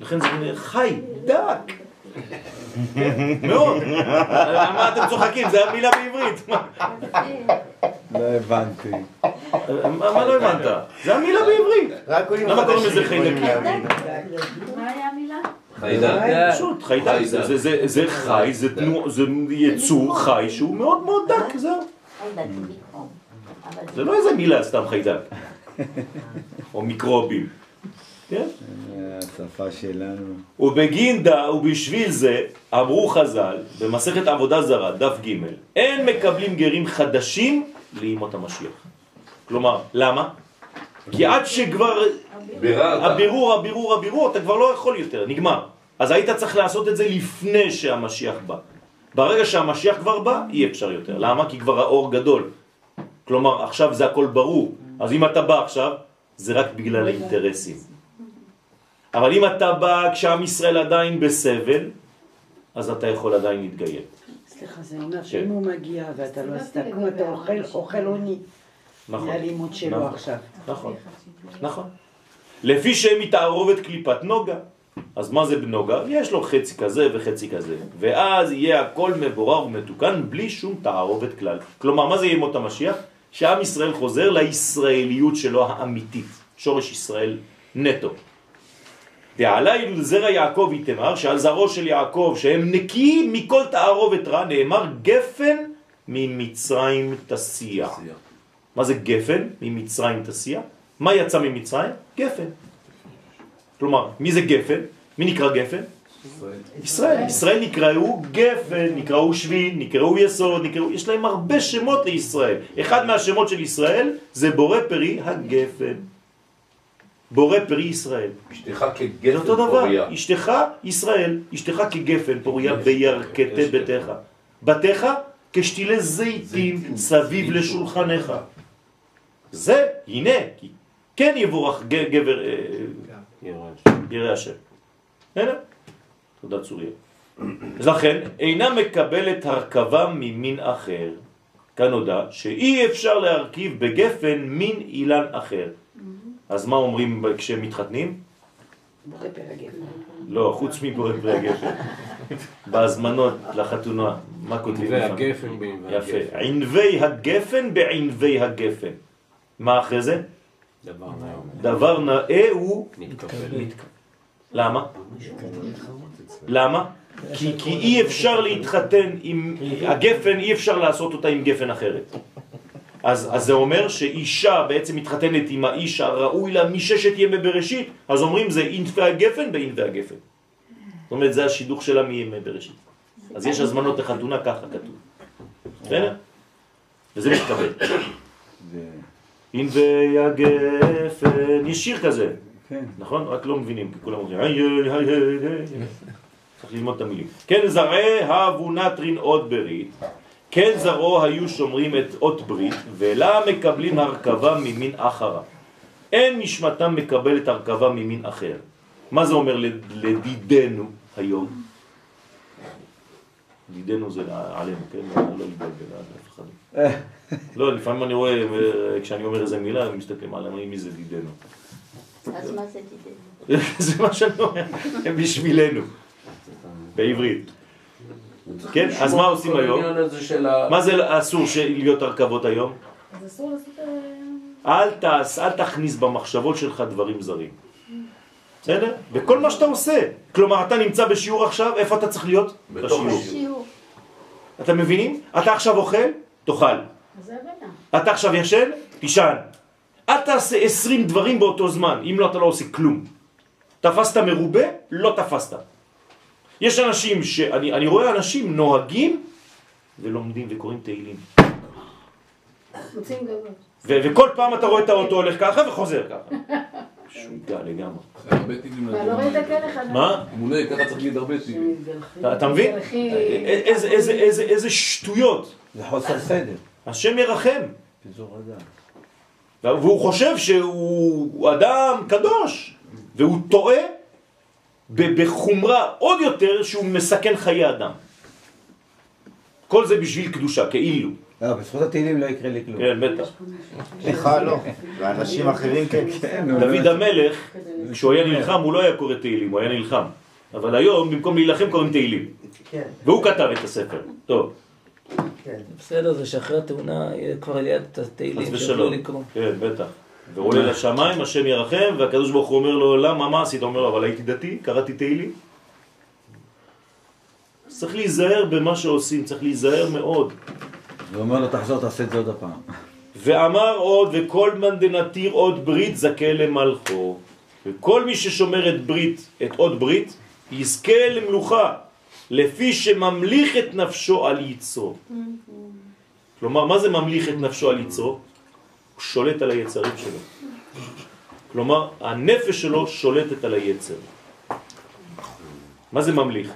לכן זה נראה חי, דק. מאוד. מה אתם צוחקים? זה המילה בעברית. לא הבנתי. מה לא הבנת? זה המילה בעברית. למה קוראים לזה חיידקים? מה היה המילה? חיידק. פשוט, חיידק. זה- חי, זה יצור חי שהוא מאוד מאוד דק, זהו. חיידק זה לא איזה מילה סתם חיידק. או מיקרובים. כן? השפה שלנו. ובגינדה ובשביל זה אמרו חז"ל במסכת עבודה זרה דף ג' אין מקבלים גרים חדשים לימות המשיח. כלומר, למה? כי עד שכבר ביררת. הבירור, הבירור, הבירור, אתה כבר לא יכול יותר, נגמר. אז היית צריך לעשות את זה לפני שהמשיח בא. ברגע שהמשיח כבר בא, אי אפשר יותר. למה? כי כבר האור גדול. כלומר, עכשיו זה הכל ברור. אז אם אתה בא עכשיו, זה רק בגלל האינטרסים. אבל אם אתה בא כשעם ישראל עדיין בסבל, אז אתה יכול עדיין להתגייר. סליחה, זה אומר שאם הוא מגיע ואתה לא עשית כלום, אתה אוכל אוכל עוני. נכון. זה הלימוד שלו נכון. עכשיו. נכון, נכון. לפי שהם מתערובת קליפת נוגה. אז מה זה בנוגה? יש לו חצי כזה וחצי כזה. ואז יהיה הכל מבורר ומתוקן בלי שום תערובת כלל. כלומר, מה זה ימות המשיח? שעם ישראל חוזר לישראליות שלו האמיתית. שורש ישראל נטו. ועלי לזרע יעקב יתמר, שעל זרעו של יעקב, שהם נקיים מכל תערובת רע, נאמר גפן ממצרים תסיע. מה זה גפן? ממצרים תסיע. מה יצא ממצרים? גפן. כלומר, מי זה גפן? מי נקרא גפן? ישראל. ישראל נקראו גפן, נקראו שביל, נקראו יסוד, נקראו... יש להם הרבה שמות לישראל. אחד מהשמות של ישראל זה בורא פרי הגפן. בורא פרי ישראל. אשתך זה כגפן אותו דבר, פוריה. אשתך ישראל, אשתך כגפן פוריה בירכתי ביתך. בתיך כשתילי זיתים סביב לשולחנך. זה, הנה, כי כן יבורך גבר אה, ירא השם. תודה צוריה. אז לכן, אינה מקבלת הרכבה ממין אחר. כאן נודע שאי אפשר להרכיב בגפן מין אילן אחר. אז מה אומרים כשהם מתחתנים? בורא פרא גפן. לא, חוץ מבורא פרי הגפן. בהזמנות לחתונה, מה כותבים? ענבי? הגפן בענבי יפה. הגפן. ענבי הגפן בענבי הגפן. מה אחרי זה? דבר נאה. דבר נאה הוא. למה? למה? כי, כי אי אפשר להתחתן עם הגפן, אי אפשר לעשות אותה עם גפן אחרת. אז, אז זה אומר שאישה בעצם מתחתנת עם האיש הראוי לה מששת ימי בראשית, אז אומרים זה אינפי הגפן באינפי הגפן. זאת אומרת, זה השידוך שלה מימי בראשית. אז יש הזמנות לחתונה, ככה כתוב. בסדר? וזה מתקבל. אינפי הגפן, יש שיר כזה. נכון? רק לא מבינים, כי כולם אומרים, היי היי היי. צריך ללמוד את המילים. כן זרעי הבו נטרין עוד ברית, כן זרעו היו שומרים את אות ברית, ולה מקבלים הרכבה ממין אחרה. אין נשמתם מקבלת הרכבה ממין אחר. מה זה אומר לד- לדידנו היום? דידנו זה עלינו, כן? לא להתבלבל על אף אחד. לא, לפעמים אני רואה, אה, כשאני אומר איזה מילה, הם מסתכלים עליהם, מי זה דידנו. אז מה זה מה שאני אומר, הם בשבילנו, בעברית. כן, אז מה עושים היום? מה זה אסור להיות הרכבות היום? אז אסור לעשות... אה, אל תעש, אל תכניס במחשבות שלך דברים זרים. בסדר? בכל מה שאתה עושה. כלומר, אתה נמצא בשיעור עכשיו, איפה אתה צריך להיות? בשיעור. שיעור. אתם מבינים? אתה עכשיו אוכל? תאכל. אתה עכשיו ישן? תישן. אל תעשה עשרים דברים באותו זמן, אם לא אתה לא עושה כלום. תפסת מרובה? לא תפסת. יש אנשים שאני אני רואה אנשים נוהגים ולומדים וקוראים תהילים. ו- וכל פעם אתה רואה את האוטו הולך ככה וחוזר ככה. משוגע לגמרי. הרבה טילים אבל לא ראית אחד? מה? מונה, ככה צריך להגיד הרבה טילים. אתה, אתה מבין? איזה שטויות. זה חוסר סדר. השם ירחם. והוא חושב שהוא אדם קדוש, והוא טועה בחומרה עוד יותר שהוא מסכן חיי אדם. כל זה בשביל קדושה, כאילו. לא, בזכות התהילים לא יקרה לי כלום. כן, בטח. לך לא, ואנשים אחרים כן. כן, דוד באמת. המלך, כשהוא היה נלחם, הוא לא היה קורא תהילים, הוא היה נלחם. אבל היום, במקום להילחם, קוראים תהילים. כן, והוא כתב את הספר. טוב, כן. בסדר, זה שאחרי התאונה יהיה כבר ליד את התהילים שיוכלו ושלום. לקרוא. כן, בטח. ועולה לשמיים, השם ירחם, והקדוש ברוך הוא אומר לו, למה, מה עשית? אומר לו, אבל הייתי דתי, קראתי תהילים. צריך להיזהר במה שעושים, צריך להיזהר מאוד. הוא אומר לו, תחזור, תעשה את זה עוד הפעם. ואמר עוד, וכל מאן דנתיר עוד ברית זכה למלכו. וכל מי ששומר את ברית, את עוד ברית, יזכה למלוכה, לפי שממליך את נפשו על יצרו. כלומר, מה זה ממליך את נפשו על יצרו? הוא שולט על היצרים שלו. כלומר, הנפש שלו שולטת על היצר. מה זה ממליך?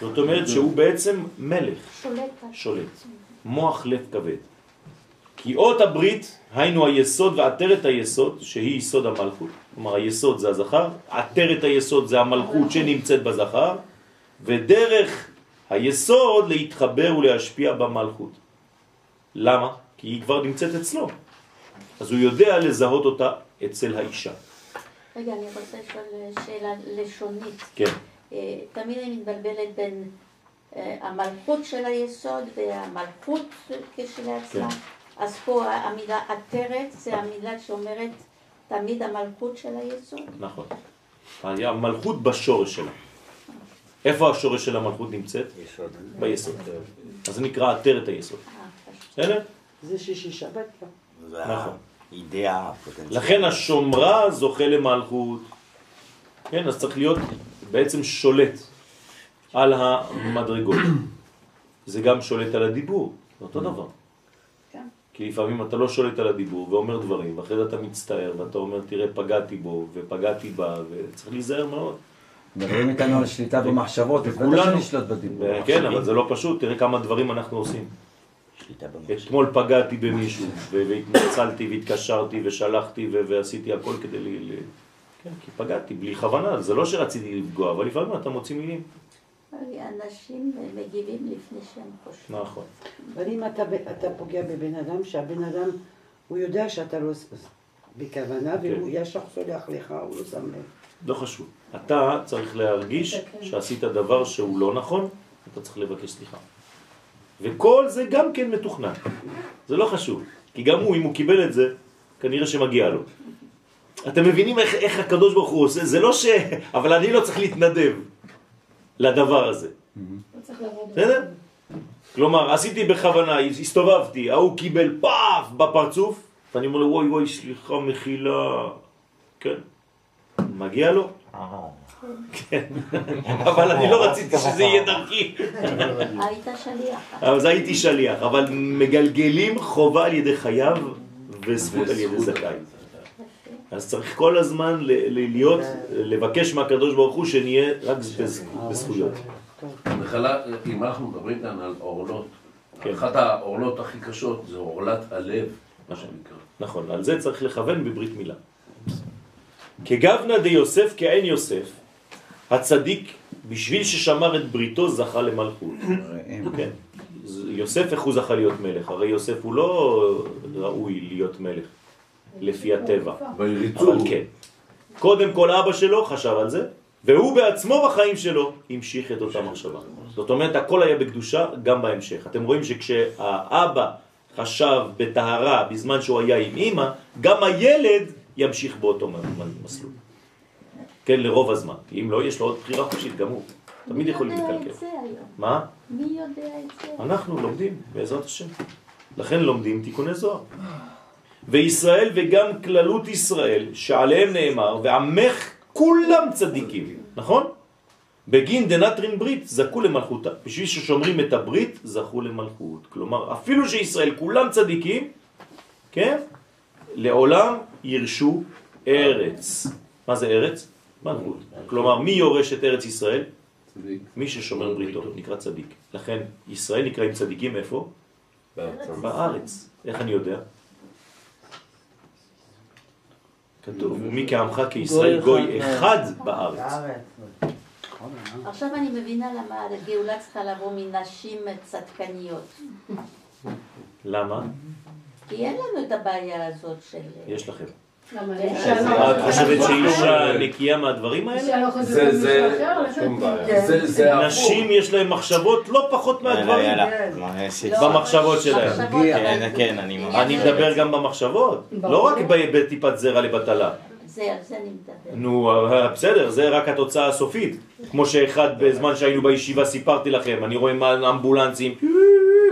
זאת אומרת שהוא בעצם מלך. שולט. שולט. מוח לב כבד. כי אות הברית, היינו היסוד ועטרת היסוד, שהיא יסוד המלכות. כלומר, היסוד זה הזכר, עטרת היסוד זה המלכות שנמצאת בזכר, ודרך היסוד להתחבר ולהשפיע במלכות. למה? כי היא כבר נמצאת אצלו. אז הוא יודע לזהות אותה אצל האישה. רגע, אני רוצה לשאול שאלה לשונית. כן. אה, תמיד אני מתבלבלת בין אה, המלכות של היסוד והמלכות כשלעצמה. כן. אז פה המילה עטרת זה המילה שאומרת תמיד המלכות של היסוד. נכון. המלכות בשורש שלה. איפה השורש של המלכות נמצאת? יסוד. ביסוד. אז זה נקרא עטרת היסוד. בסדר? זה שישי שבת. זה נכון. הפוטנציאלית. לכן השומרה זוכה למלכות. כן, אז צריך להיות בעצם שולט על המדרגות. זה גם שולט על הדיבור, אותו דבר. כי לפעמים אתה לא שולט על הדיבור ואומר דברים, ואחרי זה אתה מצטער, ואתה אומר, תראה, פגעתי בו, ופגעתי בה, וצריך להיזהר מאוד. מדברים איתנו על שליטה במחשבות, אז בטח שנשלוט בדיבור. כן, אבל זה לא פשוט, תראה כמה דברים אנחנו עושים. אתמול פגעתי במישהו, והתנצלתי והתקשרתי ושלחתי ועשיתי הכל כדי. ל- כן, כי פגעתי, בלי כוונה, זה לא שרציתי לפגוע, אבל לפעמים אתה מוציא מילים. אנשים מגיבים לפני שהם חושבים. נכון. אבל אם אתה, אתה פוגע בבן אדם, שהבן אדם, הוא יודע שאתה לא בכוונה, והוא ישר סולח לך, הוא לא שם לב. לא חשוב. אתה צריך להרגיש שעשית דבר שהוא לא נכון, אתה צריך לבקש סליחה. וכל זה גם כן מתוכנן. זה לא חשוב. כי גם הוא, אם הוא קיבל את זה, כנראה שמגיע לו. אתם מבינים איך, איך הקדוש ברוך הוא עושה? זה לא ש... אבל אני לא צריך להתנדב לדבר הזה. לא. בסדר? כלומר, עשיתי בכוונה, הסתובבתי, ההוא קיבל פאף בפרצוף, ואני אומר לו, וואי וואי, סליחה, מחילה. כן. מגיע לו? כן. אבל אני לא רציתי שזה יהיה דרכי. היית שליח. אז הייתי שליח, אבל מגלגלים חובה על ידי חייו וזכות על ידי זכאי. אז צריך כל הזמן ל- ל- להיות, לבקש מהקדוש ברוך הוא שנהיה רק בז- בזכויות. מחלה, אם אנחנו מדברים כאן על עורלות, כן. אחת העורלות הכי קשות זה עורלת הלב, מה שנקרא. נכון, על זה צריך לכוון בברית מילה. כגוונה דיוסף כעין יוסף, הצדיק, בשביל ששמר את בריתו, זכה למלכות. כן. יוסף איך הוא זכה להיות מלך? הרי יוסף הוא לא ראוי להיות מלך, לפי הטבע. אבל כן. קודם כל אבא שלו חשב על זה, והוא בעצמו בחיים שלו המשיך את אותה מחשבה. זאת אומרת, הכל היה בקדושה גם בהמשך. אתם רואים שכשהאבא חשב בטהרה בזמן שהוא היה עם אמא, גם הילד ימשיך באותו מסלול. כן, לרוב הזמן. כי אם לא, יש לו עוד בחירה חופשית גם הוא. תמיד יכולים מי יודע לקלקל. את זה היום? מה? מי יודע את זה? אנחנו לומדים, בעזרת השם. לכן לומדים תיקוני זוהר. וישראל וגם כללות ישראל, שעליהם נאמר, ועמך כולם צדיקים, נכון? בגין דנטרין ברית זכו למלכותא. בשביל ששומרים את הברית, זכו למלכות. כלומר, אפילו שישראל כולם צדיקים, כן? לעולם ירשו ארץ. מה זה ארץ? מלכות. כלומר, מי יורש את ארץ ישראל? צדיק. מי ששומר בריתו, נקרא צדיק. לכן, ישראל נקראים צדיקים איפה? בארץ. איך אני יודע? כתוב, מי כעמך כישראל גוי גוי אחד. בארץ. עכשיו אני מבינה למה הגאולה צריכה לבוא מנשים צדקניות. למה? כי אין לנו את הבעיה הזאת של... יש לכם. למה? כן. את חושבת שאישה נקייה מהדברים האלה? כן. נשים יש להם מחשבות לא פחות מהגברים. יאללה, מה עשית? לא, במחשבות שלהם. מחשבות, כן, כן, אני מדבר גם במחשבות. לא רק בטיפת זרע לבטלה. זה, על זה אני מדברת. נו, אה, בסדר, זה רק התוצאה הסופית. כמו שאחד בזמן שהיינו בישיבה סיפרתי לכם, אני רואה מה אמבולנסים,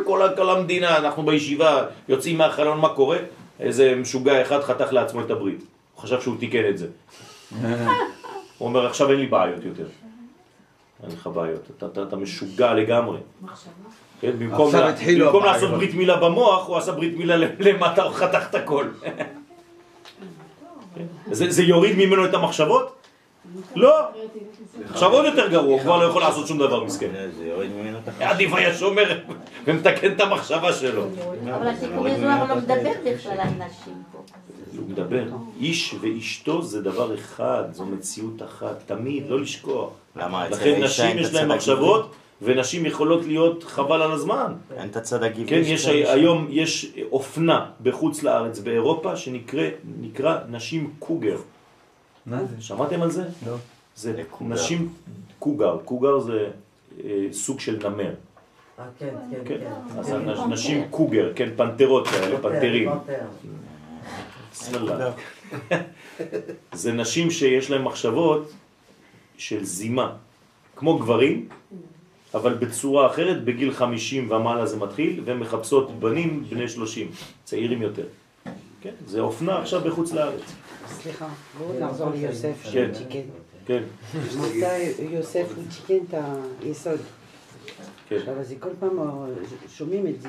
כל ה- כל המדינה, אנחנו בישיבה, יוצאים מהחלון, מה קורה? איזה משוגע אחד חתך לעצמו את הברית. הוא חשב שהוא תיקן את זה. הוא אומר, עכשיו אין לי בעיות יותר. אין לך בעיות, אתה, אתה, אתה משוגע לגמרי. כן, במקום, לה, במקום. לעשות ברית מילה במוח, הוא עשה ברית מילה למטה, הוא חתך את הכל. זה, זה יוריד ממנו את המחשבות? לא. עכשיו עוד יותר גרוע, הוא כבר לא יכול לעשות שום דבר מסכן. עדיף היה שומר ומתקן את המחשבה שלו. אבל התיקוני זוהר לא מדבר בכלל על נשים פה. הוא מדבר, איש ואשתו זה דבר אחד, זו מציאות אחת, תמיד, לא לשכוח. למה לכן נשים יש הגברי? מחשבות, ונשים יכולות להיות חבל על הזמן. אין את הצד הגברי. כן, יש. היום, יש אופנה בחוץ לארץ, באירופה, שנקרא נשים קוגר. מה זה? שמעתם על זה? לא. זה. נשים קוגר, קוגר זה אה, סוג של נמר. אה, כן, כן, כן, כן. אז הנש- נשים קוגר, כן, פנתרות כאלה, פנתרים. זה נשים שיש להן מחשבות של זימה, כמו גברים, אבל בצורה אחרת, בגיל 50 ומעלה זה מתחיל, והן מחפשות בנים בני 30, צעירים יותר. כן, זה אופנה עכשיו בחוץ לארץ. סליחה, בואו נחזור ליוסף כן. כן, יוסף הוא תיקן את היסוד. כן. עכשיו, אז כל פעם שומעים את זה.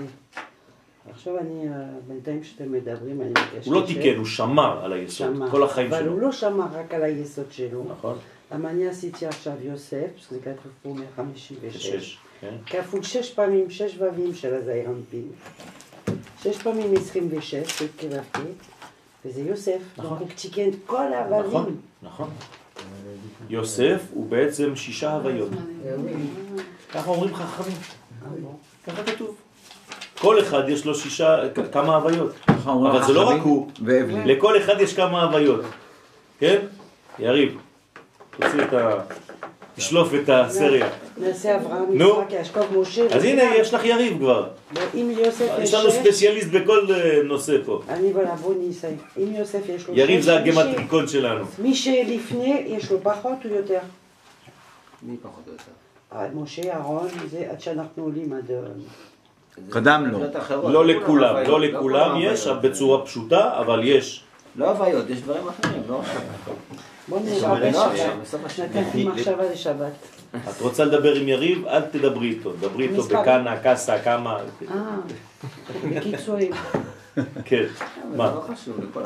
עכשיו אני, אה, בינתיים שאתם מדברים, אני מבקשת... הוא לא תיקן, הוא שמר על היסוד, שמר. כל החיים אבל שלו. הוא לא שמר רק על היסוד שלו. נכון? למה אני עשיתי עכשיו יוסף, שזה כתוב פה 156, שש, כן. כפול שש פעמים, שש ו"ים של הזעיר אנפין. שש פעמים 26, שהתקרבתי, וזה יוסף. נכון. הוא תיקן כל הו"ים. נכון, נכון. יוסף הוא בעצם שישה הוויות. ככה אומרים חכמים. ככה כתוב. כל אחד יש לו שישה, כמה הוויות. אבל זה לא רק הוא. לכל אחד יש כמה הוויות. כן? יריב, תוציא את תשלוף את הסריה. נעשה אברהם, נו. יצחק, יעקב, משה. אז הנה, יש לך יריב כבר. אם ליוסף יש לנו שש- ספציאליסט בכל אה, נושא פה. אני וואלה, בוא ניסה. אם יוסף יש לו יריב זה הגמטריקון שלנו. מי שלפני, יש לו פחות או יותר? מי פחות או יותר? עד משה, אהרון, זה עד שאנחנו עולים עד... אה, קדם לו. לא לכולם, לא לכולם יש, בצורה פשוטה, אבל יש. לא הוויות, יש דברים אחרים, לא. בוא נראה. נתתי מחשבה לשבת. את רוצה לדבר עם יריב? אל תדברי איתו. דברי איתו. בכאנה, קאסה, כמה. אה, בקיצורים. כן. מה? לא חשוב, אה, כל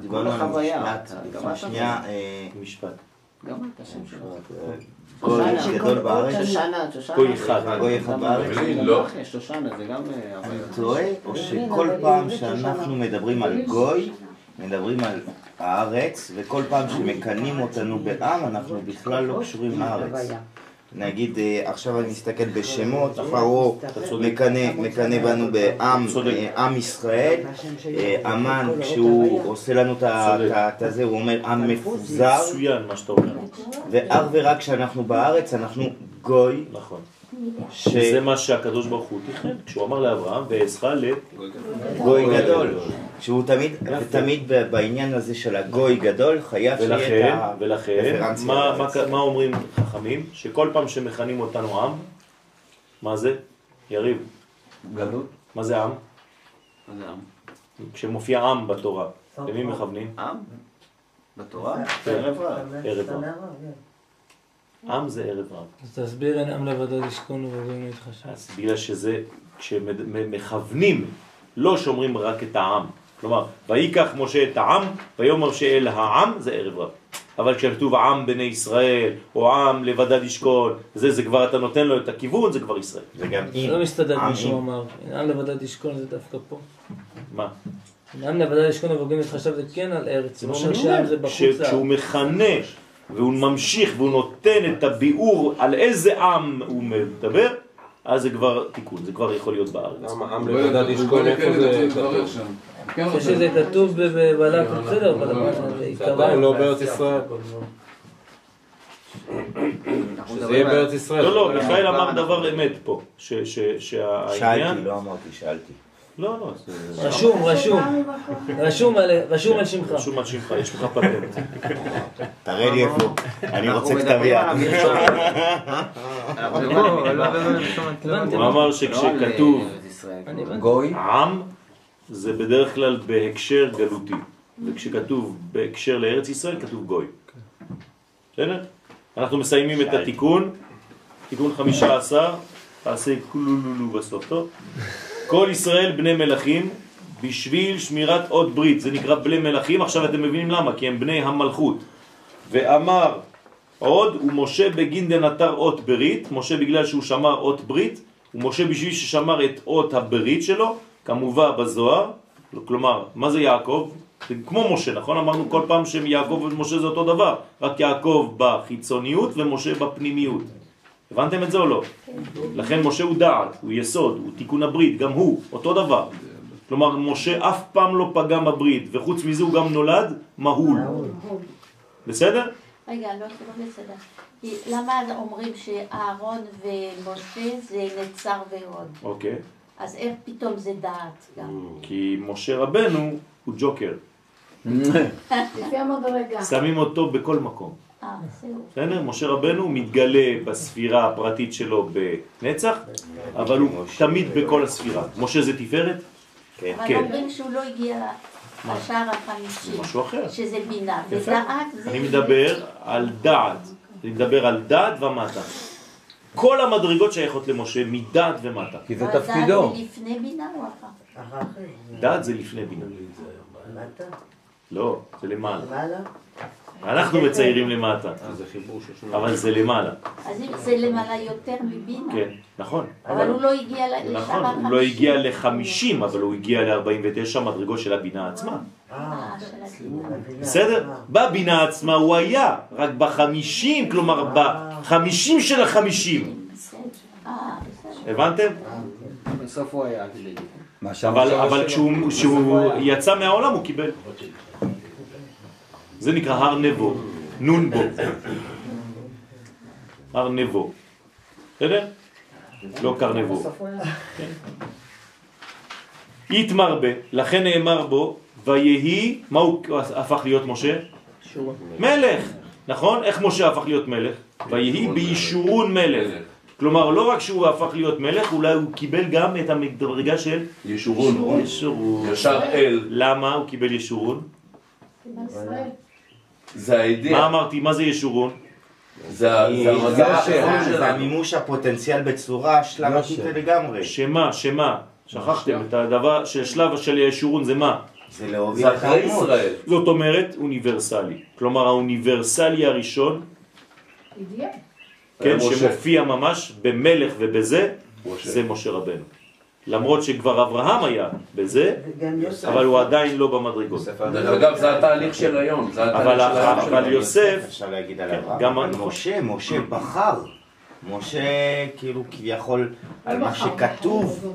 דיברנו על החוויה. משפט, גם אתה שנייה, חוויה. אה, משפט. גם אתה שם שלך. גוי שושנה, גדול בארץ. שושנה, שושנה. גוי אחד. גוי אחד בארץ. לא. שושנה, זה גם אה, אני. טועה, או שכל פעם שאנחנו מדברים על גוי, מדברים על הארץ, וכל פעם שמקנאים אותנו בעם, אנחנו בכלל לא קשורים לארץ. נגיד, אה, עכשיו אני מסתכל בשמות, פרעה מקנא בנו בעם אה, עם ישראל, אה, המן, כשהוא עושה לנו את הזה, הוא אומר עם מפוזר. ואך ורק כשאנחנו בארץ, אנחנו גוי. נכון. ש- זה מה שהקדוש ברוך הוא תכנן, כשהוא אמר לאברהם, ואעשך ל... גוי גדול. שהוא תמיד, תמיד בעניין הזה של הגוי גדול, חייב שיהיה את ה... ולכן, מה, לארץ. מה, מה אומרים חכמים? שכל פעם שמכנים אותנו עם, מה זה? יריב. גלות. מה זה עם? מה זה עם? כשמופיע עם בתורה, למי מכוונים? עם? בתורה? ערב רב. עם זה ערב רב. אז תסביר אין עם לבדו לשכון ובגויים להתחשב. אז בגלל שזה, כשמכוונים, לא שומרים רק את העם. כלומר, ויקח משה את העם, ויאמר שאל העם, זה ערב רב. אבל כשכתוב עם בני ישראל, או עם לבדד ישכון, זה, זה כבר אתה נותן לו את הכיוון, זה כבר ישראל. זה גם זה לא מסתדר מה שהוא אמר. אין עם לבדד ישכון זה דווקא פה. מה? אין עם לבדד ישכון ובגויים להתחשב זה כן על ארץ. זה מה לא שאני אומר. כשהוא מכנה והוא ממשיך והוא נותן את הביאור על איזה עם הוא מדבר, אז זה כבר תיקון, זה כבר יכול להיות בארץ. למה עם לבדד ישכון, איפה זה כתוב? אחרי שזה כתוב בבלק, בסדר, אבל מה זה לא בארץ ישראל. שזה יהיה בארץ ישראל. לא, לא, מיכאל אמר דבר אמת פה, שהעניין... שאלתי, לא אמרתי, שאלתי. לא, לא. רשום, רשום. רשום על- שמך. רשום על שמך, יש לך פטנט. תראה לי איפה, אני רוצה כתב יד. מדברים על המרשם. הוא אמר לא שכשכתוב. גוי. עם, זה בדרך כלל בהקשר גלותי, וכשכתוב בהקשר לארץ ישראל, כתוב גוי. בסדר? אנחנו מסיימים את התיקון, תיקון חמישה עשר, תעשה כולולולו בסוף, טוב? כל ישראל בני מלכים בשביל שמירת עוד ברית, זה נקרא בני מלכים, עכשיו אתם מבינים למה, כי הם בני המלכות. ואמר עוד, ומשה בגין דנתר אות ברית, משה בגלל שהוא שמר אות ברית, ומשה בשביל ששמר את אות הברית שלו, כמובן בזוהר, כלומר, מה זה יעקב? זה כמו משה, נכון? אמרנו כל פעם שיעקב ומשה זה אותו דבר, רק יעקב בחיצוניות ומשה בפנימיות. הבנתם את זה או לא? לכן משה הוא דעת, הוא יסוד, הוא תיקון הברית, גם הוא, אותו דבר. כלומר, משה אף פעם לא פגם בברית, וחוץ מזה הוא גם נולד מהול. בסדר? רגע, לא, לא בסדר. למה אומרים שאהרון ומשה זה נצר והוד? אוקיי. אז איך פתאום זה דעת גם? כי משה רבנו הוא ג'וקר. לפי המדרגה. שמים אותו בכל מקום. אה. בסדר? משה רבנו מתגלה בספירה הפרטית שלו בנצח, אבל הוא תמיד בכל הספירה. משה זה תפארת? אבל כן. אומרים שהוא לא הגיע לשער החמישי. זה משהו אחר. שזה בינה. ודעת זה... אני מדבר על דעת. אני מדבר על דעת ומטה. כל המדרגות שייכות למשה מדעת ומטה. כי אבל דעת זה לפני בינה או אחר? דעת זה לפני בינה. למטה? לא, זה למעלה. למעלה? אנחנו מציירים למטה, זה חיבור של שני אבל זה למעלה. אז אם זה למעלה יותר מבינה. כן, נכון. אבל הוא לא הגיע ל- לשער נכון. הוא לא הגיע ל-50, אבל הוא הגיע ל-49 מדרגות של הבינה עצמה. אה. בסדר? בבינה עצמה הוא היה, רק בחמישים, כלומר בחמישים של החמישים. אה. הבנתם? בסוף הוא היה, אבל, כשהוא יצא מהעולם הוא קיבל. זה נקרא הר נבו, נון בו. הר נבו. בסדר? לא קרנבו. יתמרבה, לכן נאמר בו, ויהי, מה הוא הפך להיות משה? מלך, נכון? איך משה הפך להיות מלך? ויהי בישורון מלך. כלומר, לא רק שהוא הפך להיות מלך, אולי הוא קיבל גם את המדרגה של ישורון. ישורון. ישר אל. למה הוא קיבל ישורון? זה הידיעה. מה אמרתי? מה זה ישורון? זה שלנו. המימוש הפוטנציאל בצורה שלבתית לגמרי. שמה? שמה? שכחתם את הדבר של שלב של ישורון זה מה? זה להוביל זה את האומות. ישראל. זאת אומרת אוניברסלי. כלומר האוניברסלי הראשון. כן. שמופיע ממש במלך ובזה. זה משה רבנו. למרות שכבר אברהם היה בזה. אבל הוא עדיין לא במדרגות. דרך אגב, זה התהליך של היום. אבל של היום. אבל יוסף, אפשר להגיד על כן, אברהם. משה, משה בחר. משה כאילו כביכול על מה שכתוב,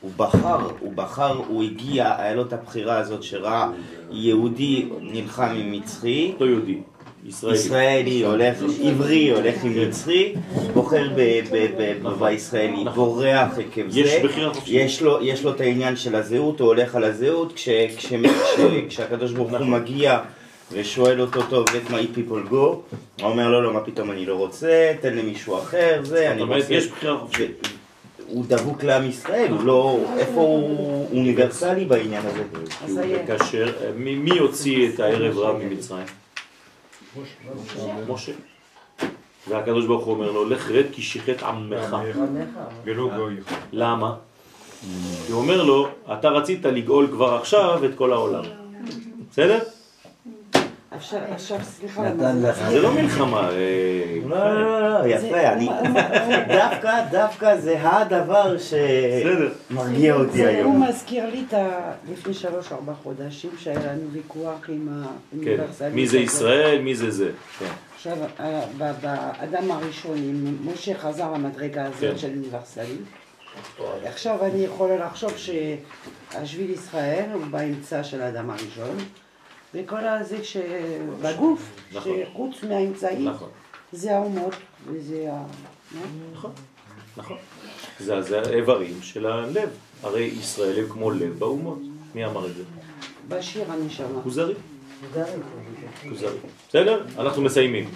הוא בחר, הוא בחר, הוא הגיע, היה לו את הבחירה הזאת שראה יהודי נלחם עם מצרי, לא יהודי, ישראלי. ישראלי הולך, עברי הולך עם מצרי, בוחר ב- ב- ב- בישראלי, בורח עקב זה, יש בחירה חופשית. יש לו, יש לו את העניין של הזהות, הוא הולך על הזהות, כש- כש- כש- כשהקדוש ברוך הוא מגיע ושואל אותו, טוב, let my people go, הוא אומר, לא, לא, מה פתאום אני לא רוצה, תן למישהו אחר, זה, אני זאת אומרת, רוצה... יש בחירה חופשית. הוא דבוק לעם ישראל, הוא לא... איפה הוא אוניברסלי בעניין הזה? מי הוציא את הערב רב ממצרים? משה. והקדוש ברוך הוא אומר לו, לך רד כי שיחת עמך. ולא גוי. למה? כי הוא אומר לו, אתה רצית לגאול כבר עכשיו את כל העולם. בסדר? עכשיו, עכשיו, סליחה, נתן לך. זה לא מלחמה. אה, לא, לא, לא, לא, יפה, אני... דווקא, דווקא זה הדבר שמרגיע אותי זה, הוא היום. מזכיר לי את ה... לפני שלוש-ארבע חודשים שהיה לנו ויכוח עם כן. האוניברסליות. מי זה. ישראל, מי זה זה. כן. עכשיו, אה, באדם הראשון, אם משה חזר למדרגה כן. הזאת של אוניברסלי, עכשיו אני יכולה לחשוב שהשביל ישראל הוא באמצע של האדם הראשון, וכל הזה שבגוף, נכון. שחוץ מהאמצעי, נכון. זה האומות, וזה ה... נכון, נכון. זה זה האיברים של הלב. הרי ישראל הם כמו לב באומות. מי אמר את זה? בשיר אני שמע. כוזרי. כוזרי. בסדר? אנחנו מסיימים.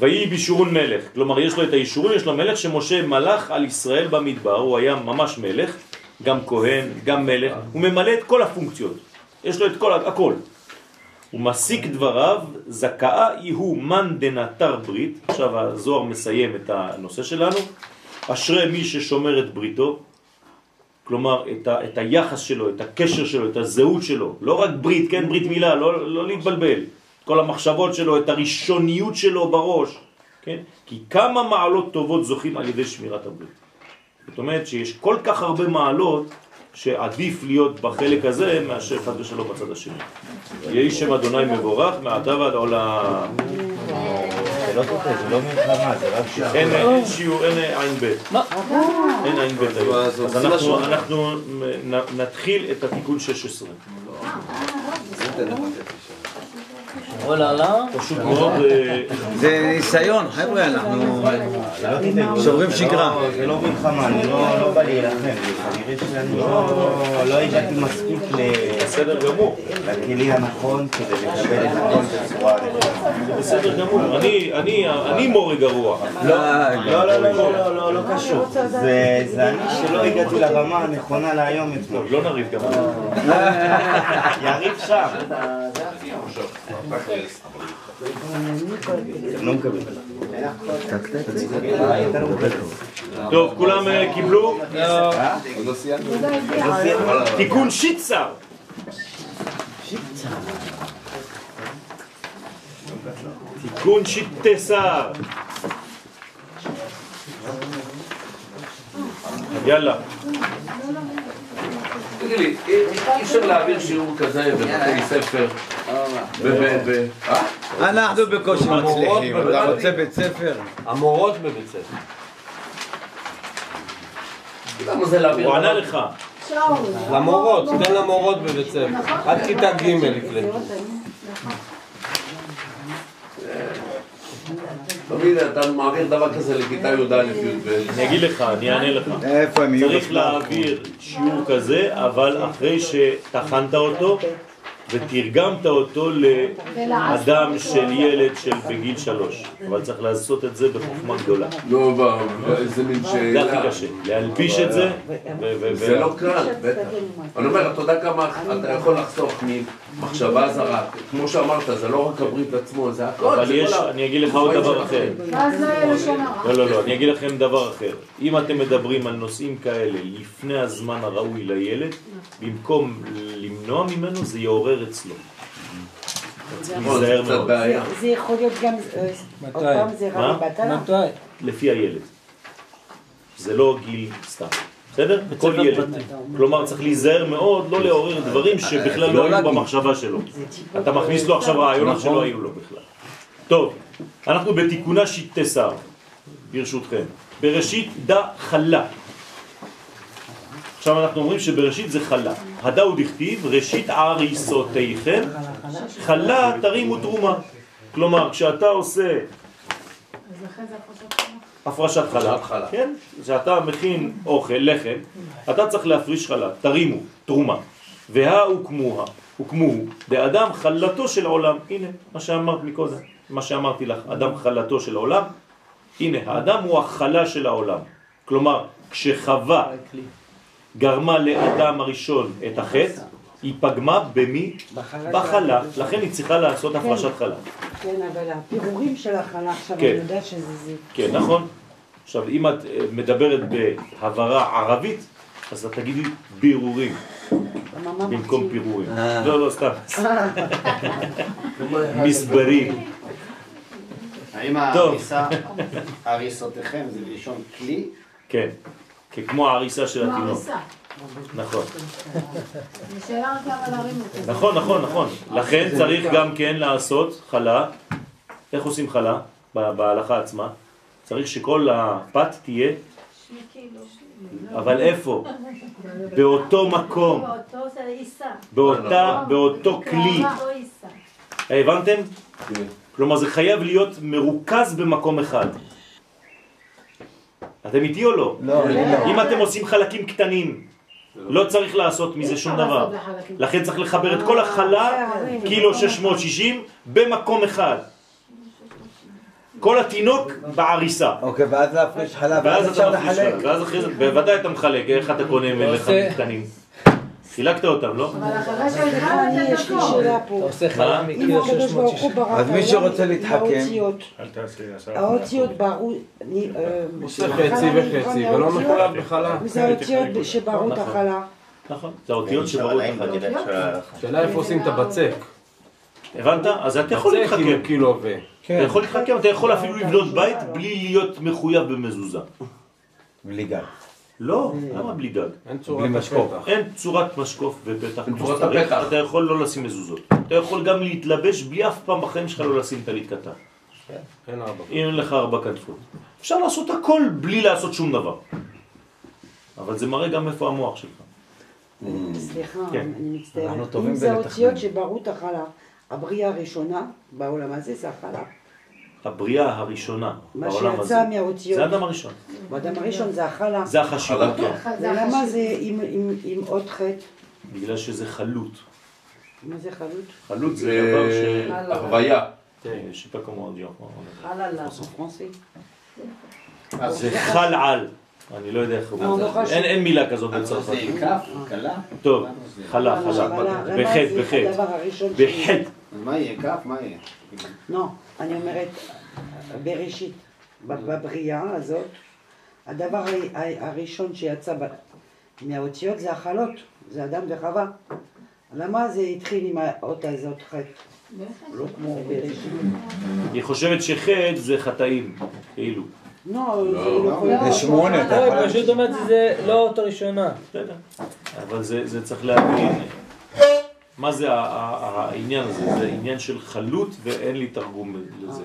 ויהי בישורון מלך. כלומר, יש לו את האישורון, יש לו מלך שמשה מלך על ישראל במדבר. הוא היה ממש מלך, גם כהן, גם מלך. הוא ממלא את כל הפונקציות. יש לו את כל, הכל. הוא מסיק דבריו, זכאה יהוא מן דנתר ברית, עכשיו הזוהר מסיים את הנושא שלנו, אשרי מי ששומר את בריתו, כלומר את, ה, את היחס שלו, את הקשר שלו, את הזהות שלו, לא רק ברית, כן? ברית מילה, לא, לא להתבלבל, כל המחשבות שלו, את הראשוניות שלו בראש, כן? כי כמה מעלות טובות זוכים על ידי שמירת הברית. זאת אומרת שיש כל כך הרבה מעלות שעדיף להיות בחלק הזה מאשר חד ושלום בצד השני. יהי שם אדוני מבורך מעתה ועד עולם. זה לא תוקע, זה לא מלחמה, זה רק שיעור. אין שיעור, אין עין ב'. אין עין ב' היום. אז. אנחנו- נתחיל את התיקון 16. או לא, לא? פשוט מאוד... אה, זה ניסיון, חבר'ה, אנחנו שוברים שגרה. לא, זה לא מלחמה, אני לא לא בא להילחם, כנראה שאני לא לא הגעתי מספיק ל- בסדר גמור. לכלי הנכון כדי לקבל את הכל בצורה נכונה. זה בסדר גמור. אני- מורה גרוע. לא, לא, לא, לא, לא, לא, לא, לא קשור. זה זה אני שלא הגעתי לרמה הנכונה להיום אתמול. לא נריב גם. יריב שם. לא. טוב, כולם אה, קיבלו? תיקון שיצר. תיקון שיטסר. יאללה. תגיד לי, אי אפשר להעביר שיעור כזה בבתי ספר? אה? אנחנו בקושי מצליחים, אתה רוצה בית ספר? המורות בבית ספר. למה זה להעביר? הוא ענה לך. למורות, תן למורות בבית ספר. עד כיתה ג' יקלטו. תמיד אתה מעביר דבר כזה לכיתה י"א י"ב. אני אגיד לך, אני אענה לך. איפה הם יהיו צריך? להעביר שיעור כזה, אבל אחרי שטחנת אותו ותרגמת אותו לאדם של ילד של בגיל שלוש. אבל צריך לעשות את זה בחוכמה גדולה. לא, ב- איזה מין זה שאלה. הכי קשה. להלביש את זה. זה לא קל, בטח. אני אומר, אתה יודע כמה אתה יכול לחסוך ממחשבה זרה. כמו שאמרת, זה לא רק הברית עצמו, זה הכל. אבל יש, אני אגיד לך עוד דבר אחר. לא. לא, לא, לא, אני אגיד לכם דבר אחר. אם אתם מדברים על נושאים כאלה לפני הזמן הראוי לילד, במקום למנוע ממנו, זה יעורר אצלו. מאוד. זה- יכול להיות גם, אה, בטלה? לפי הילד. זה לא גיל סתם. בסדר? כל ילד. כלומר, צריך להיזהר מאוד, לא לעורר דברים שבכלל לא לא היו. במחשבה שלו. אתה מכניס לו עכשיו רעיונות נכון. שלא היו לו בכלל. טוב, אנחנו בתיקונה שיטי שר, ברשותכם. בראשית דה חלה. עכשיו אנחנו אומרים שבראשית זה חלה. הדא הוא דכתיב, ראשית עריסותיכם, חלה תרימו תרומה. כלומר, כשאתה עושה אז לכן זה הפרשת חלה. הפרשת חלה, כן? כשאתה מכין אוכל, לחם, אתה צריך להפריש חלה, תרימו, תרומה. והא הוקמוה, הוקמו, באדם חלתו של העולם. הנה, מה שאמרת מקודם, מה שאמרתי לך, אדם חלתו של העולם. הנה, האדם הוא החלה של העולם. כלומר, כשחווה גרמה לאדם הראשון את החטא, היא פגמה במי? בחלה. לכן היא צריכה לעשות הפרשת חלה. כן, אבל הפירורים של החלה עכשיו, כן. אני יודעת שזה זה. כן, נכון. עכשיו, אם את אה, מדברת בהברה ערבית, אז את תגידי בירורים במקום פירורים. אה. לא, לא, סתם. מסברים. האם הריסותיכם זה בלשון כלי? כן, כמו העריסה של התינוק. נכון. נכון, נכון, נכון. לכן צריך גם כן לעשות חלה. איך עושים חלה? בהלכה עצמה. צריך שכל הפת תהיה, אבל איפה? באותו מקום, באותו זה עיסה. באותה, באותו כלי. באותו עיסה. הבנתם? כלומר זה חייב להיות מרוכז במקום אחד. אתם איתי או לא? לא, אני לא. אם אתם עושים חלקים קטנים, לא צריך לעשות מזה שום דבר. לכן צריך לחבר את כל החלה, קילו 660, במקום אחד. כל התינוק בעריסה. אוקיי, ואז להפריש חלב, ואז אפשר אתה לחלק. חלב, ואז אחרי זה, בוודאי אתה מחלק, איך אתה קונה עושה- קטנים? חילקת אותם, לא? אבל אחרי שהתחלת אני, יש לי שאלה פה. אתה עושה מה? חלה אם מקיר הקדוש ברוך הוא 660. ברא אז מי שרוצה להתחכם- האותיות ברו, אה, עושה החלה חצי וחצי, ולא. מחולק בחלה. זה האותיות שברו את נכון. החלה. נכון, זה האותיות שברו את החלק. השאלה איפה עושים את הבצק. הבנת? אז אתה יכול להתחכם. עם קילו ו... אתה יכול להתחכם, אתה יכול אפילו לבנות בית בלי להיות מחויב במזוזה. בלי גל. לא, למה בלי גג? אין צורת בלי משקוף. אין צורת משקוף ופתח אין כמו צורת שצריך, הפתח. אתה יכול לא לשים מזוזות. אתה יכול גם להתלבש בלי אף פעם בחיים שלך לא לשים טלית קטן. אין ארבע. אם אין לך ארבע כנפות. אפשר לעשות הכל בלי לעשות שום דבר. אבל זה מראה גם איפה המוח שלך. סליחה, כן. אני מצטערת. אנחנו טובים אם זה. האותיות שברו את החלה, הבריאה הראשונה בעולם הזה זה החלה. הבריאה הראשונה מה בעולם הזה. שיצא מהאותיות. זה האדם הראשון. באדם הראשון זה החלה. זה החשיבות, כן. ולמה זה עם- עוד חטא? בגלל שזה חלוט. מה זה חלוט? חלוט זה דבר ש... הרוויה. Je sais pas comment on dit en חללה. פרנסי. זה חל על. אני לא יודע איך הוא... לא, לא. אין אין מילה כזאת בצרפת. זה עם כף, קלה? טוב, חלה, חלה. למה בחטא, בחטא. בחטא. מה יהיה? כף? מה יהיה? לא, אני אומרת, בראשית, בבריאה הזאת, הדבר הראשון שיצא מהאותיות זה החלות, זה אדם וחווה. למה זה התחיל עם האות הזאת חטא? לא כמו בראשית. היא חושבת שחטא זה חטאים, כאילו. לא, זה לא. לא להיות. זה שמונה, אתה לא, יכול היא פשוט אומרת שזה לא האות הראשונה. בסדר. אבל זה זה צריך להבין מה זה העניין הזה. זה עניין של חלות ואין לי תרגום לזה.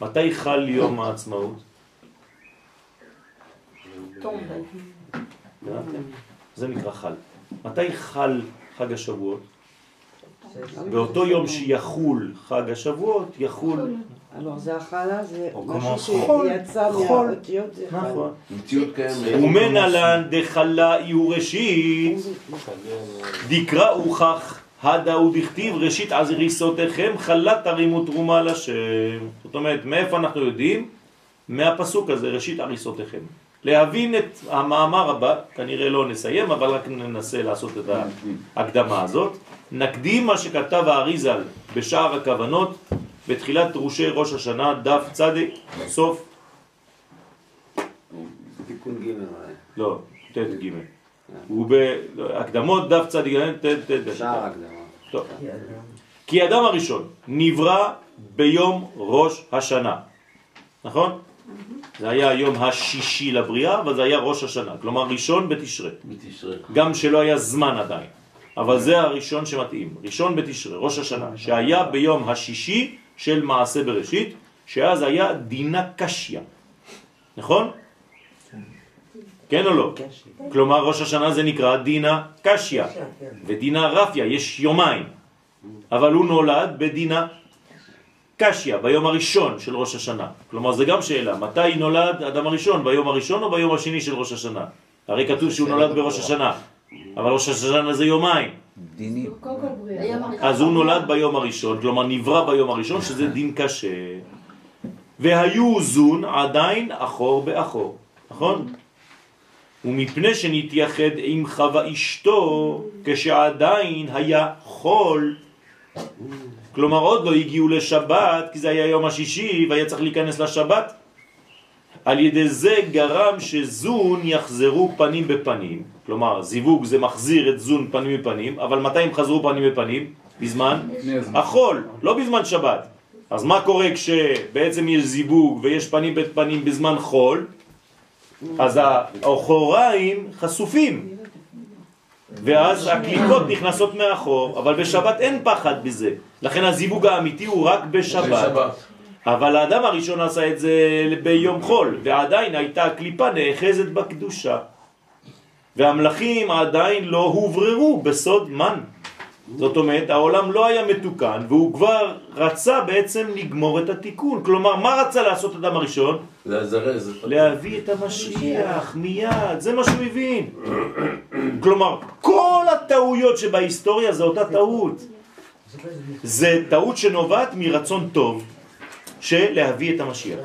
מתי חל יום העצמאות? זה נקרא חל. מתי חל חג השבועות? באותו יום שיחול חג השבועות, יחול alors זה הכלה, זה משהו שיצא. מהאותיות, זה. נכון. מציאות קיימת. ומנהלן דחלה יהיו ראשית, דקרא וכך, הדה ודכתיב ראשית עזריסותיכם חלה תרימו תרומה לשם. זאת אומרת, מאיפה אנחנו יודעים? מהפסוק הזה, ראשית עריסותיכם. להבין את המאמר הבא, כנראה לא נסיים, אבל רק ננסה לעשות את ההקדמה הזאת. נקדים מה שכתב האריזל בשער הכוונות, בתחילת דרושי ראש השנה, דף צדיק, סוף, תיקון ג' לא, ט' ג'. הוא בהקדמות דף צדיק, ט' ט' ט'. שער הקדמה. טוב. כי אדם הראשון נברא ביום ראש השנה, נכון? זה היה היום השישי לבריאה, אבל זה היה ראש השנה, כלומר ראשון בתשרה. בתשרה. גם שלא היה זמן עדיין, אבל זה הראשון שמתאים, ראשון בתשרה, ראש השנה, שהיה ביום השישי של מעשה בראשית, שאז היה דינה קשיא, נכון? כן או לא? כלומר ראש השנה זה נקרא דינה קשיא, ודינה רפיה, יש יומיים, אבל הוא נולד בדינה קשיא, ביום הראשון של ראש השנה. כלומר, זה גם שאלה, מתי נולד אדם הראשון, ביום הראשון או ביום השני של ראש השנה? הרי כתוב שהוא נולד בראש השנה, אבל ראש השנה זה יומיים. בריאה. אז הוא נולד ביום הראשון, כלומר נברא ביום הראשון, שזה דין קשה. והיו זון עדיין אחור באחור, נכון? ומפני שנתייחד עם חווה אשתו, כשעדיין היה חול, כלומר עוד לא הגיעו לשבת, כי זה היה יום השישי והיה צריך להיכנס לשבת, על ידי זה גרם שזון יחזרו פנים בפנים, כלומר זיווג זה מחזיר את זון פנים בפנים, אבל מתי הם חזרו פנים בפנים? בזמן החול, לא בזמן שבת. אז מה קורה כשבעצם יש זיווג ויש פנים בפנים בזמן חול? אז האחוריים חשופים, ואז הקליפות נכנסות מאחור, אבל בשבת אין פחד בזה. לכן הזיווג האמיתי הוא רק בשבת. בשבת. אבל האדם הראשון עשה את זה ביום חול, ועדיין הייתה הקליפה נאחזת בקדושה. והמלאכים עדיין לא הובררו בסוד מן. זאת אומרת, העולם לא היה מתוקן, והוא כבר רצה בעצם לגמור את התיקון. כלומר, מה רצה לעשות אדם הראשון? להזרז. להביא את המשיח מיד, זה מה שהוא הבין. כלומר, כל הטעויות שבהיסטוריה זה אותה טעות. זה טעות שנובעת מרצון טוב של להביא את המשיח.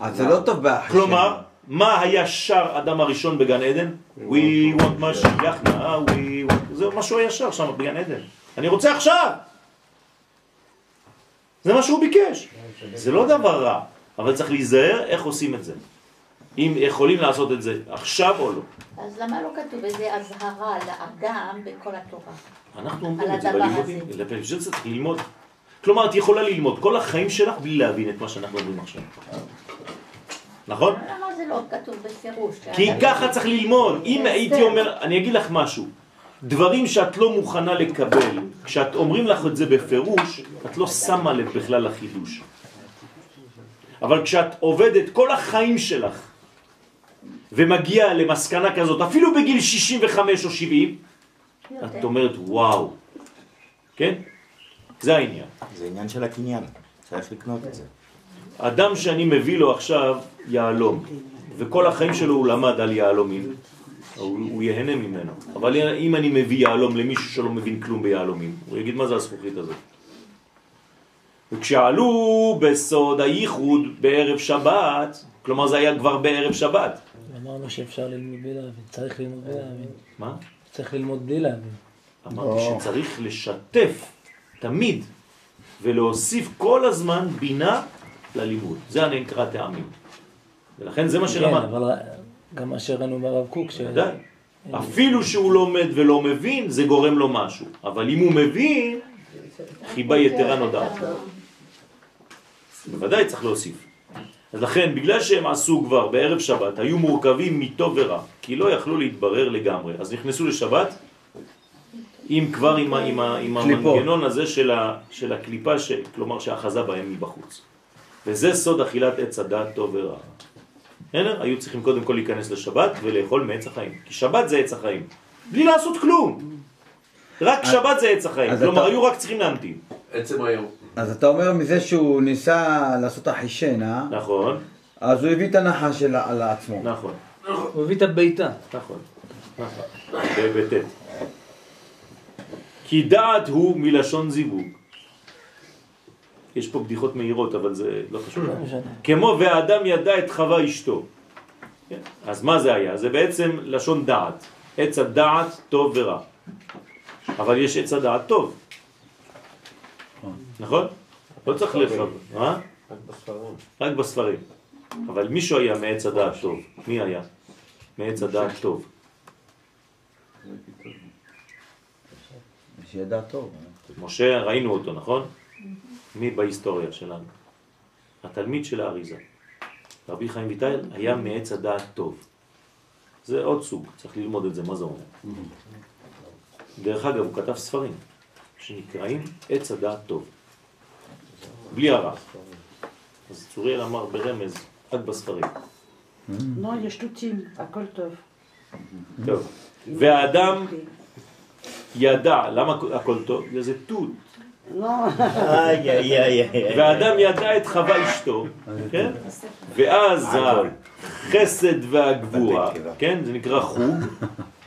אז זה לא טוב באח כלומר, מה היה שר אדם הראשון בגן עדן? We want משיח now, we want... זה מה שהוא היה שר שם בגן עדן. אני רוצה עכשיו! זה מה שהוא ביקש. זה לא דבר רע, אבל צריך להיזהר איך עושים את זה. אם יכולים לעשות את זה עכשיו או לא. אז למה לא כתוב איזה אזהרה לאדם בכל התורה? אנחנו אומרים על את זה בלימודים, בשביל זה צריך ללמוד. כלומר, את יכולה ללמוד כל החיים שלך בלי להבין את מה שאנחנו אומרים עכשיו. נכון? למה זה לא כתוב בפירוש? כי ככה צריך ללמוד. אם הייתי אומר, אני אגיד לך משהו, דברים שאת לא מוכנה לקבל, כשאת אומרים לך את זה בפירוש, את לא שמה לב בכלל לחידוש. אבל כשאת עובדת כל החיים שלך ומגיעה למסקנה כזאת, אפילו בגיל 65 או 70, את אומרת וואו, כן? זה העניין. זה עניין של הקניין, צריך לקנות את זה. אדם שאני מביא לו עכשיו יהלום, וכל החיים שלו הוא למד על יהלומים, הוא, הוא יהנה ממנו. אבל אם אני מביא יהלום למישהו שלא מבין כלום ביהלומים, הוא יגיד מה זה הזכוכית הזאת. וכשעלו בסוד הייחוד בערב שבת, כלומר זה היה כבר בערב שבת. אמרנו שאפשר ללמוד בלי להבין, צריך ללמוד בלי להבין. מה? צריך ללמוד בלי להבין. אמרתי שצריך לשתף תמיד ולהוסיף כל הזמן בינה ללימוד. זה הנקרא טעמים. ולכן זה מה כן, שלמד. אבל גם מה שראינו ברב קוק, ש... ודאי. אפילו שהוא לומד ולא מבין, זה גורם לו משהו. אבל אם הוא מבין, חיבה יתרה נודעת. בוודאי צריך להוסיף. אז לכן, בגלל שהם עשו כבר בערב שבת, היו מורכבים מטוב ורע, כי לא יכלו להתברר לגמרי. אז נכנסו לשבת, עם כבר עם, ה- עם, ה- עם. המנגנון הזה של, ה, של הקליפה, ש, כלומר שאחזה בהם מבחוץ. וזה סוד אכילת עץ הדעת טוב ורע. בסדר? היו צריכים קודם כל להיכנס לשבת ולאכול מעץ החיים. כי שבת זה עץ החיים. בלי לעשות כלום. רק שבת זה עץ החיים. אז כלומר, אתה- היו רק צריכים להמתין. עצם היום. אז אתה אומר מזה שהוא ניסה לעשות אחישנה, נכון. אז הוא הביא את הנחש של- על עצמו. נכון. הוא הביא את הביתה. נכון. נכון. בט'. כי דעת הוא מלשון זיווג. יש פה בדיחות מהירות, אבל זה לא חשוב. לא. כמו והאדם ידע את חווה אשתו. כן? אז מה זה היה? זה בעצם לשון דעת. עץ הדעת טוב ורע. אבל יש עץ הדעת טוב. נכון? לא צריך לחבר. אה? רק בספרים. רק בספרים. אבל מישהו היה מעץ הדעת טוב. מי היה? מעץ הדעת טוב. שידע טוב. משה, ראינו אותו, נכון? מי בהיסטוריה שלנו? התלמיד של האריזה. רבי חיים ויטל היה מעץ הדעת טוב. זה עוד סוג, צריך ללמוד את זה, מה זה אומר. דרך אגב, הוא כתב ספרים שנקראים עץ הדעת טוב. בלי הרע. אז צוריאל אמר ברמז, רק בספרים. לא, יש תותים, הכל טוב. טוב. והאדם ידע, למה הכל טוב? זה תות. לא. והאדם ידע את חווה אשתו, כן? ואז החסד והגבורה, כן? זה נקרא חוג,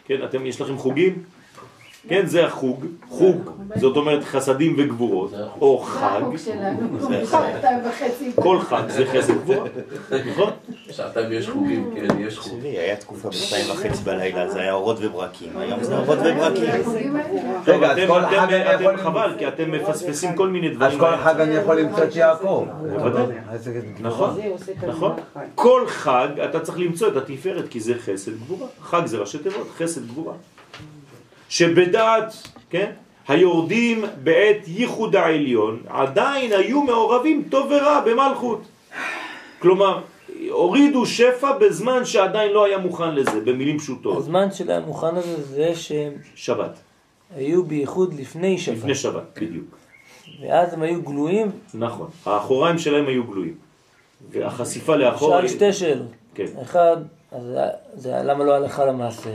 כן? אתם, יש לכם חוגים? כן, זה החוג, חוג, זאת אומרת חסדים וגבורות, או זה חג. כל חג זה חסד וגבורה, נכון? שעתיים יש חוגים, כן, יש חוגים. היה תקופה בשתיים וחצי בלילה, זה היה אורות וברקים, היום זה אורות וברקים. טוב, אתם, חבל, כי אתם מפספסים כל מיני דברים. אז כל חג אני יכול למצוא את יעקב. נכון, נכון. כל חג אתה צריך למצוא את התפארת, כי זה חסד גבורה. חג זה ראשי תיבות, חסד גבורה. שבדעת, כן, היורדים בעת ייחוד העליון עדיין היו מעורבים טוב ורע במלכות. כלומר, הורידו שפע בזמן שעדיין לא היה מוכן לזה, במילים פשוטות. הזמן שלהם מוכן לזה זה שהם שבת. היו בייחוד לפני שבת. לפני שבת, בדיוק. ואז הם היו גלויים. נכון. האחוריים שלהם היו גלויים. והחשיפה לאחור... שאל שתי שאלות. כן. אחד, אז זה- זה למה לא הלכה למעשה?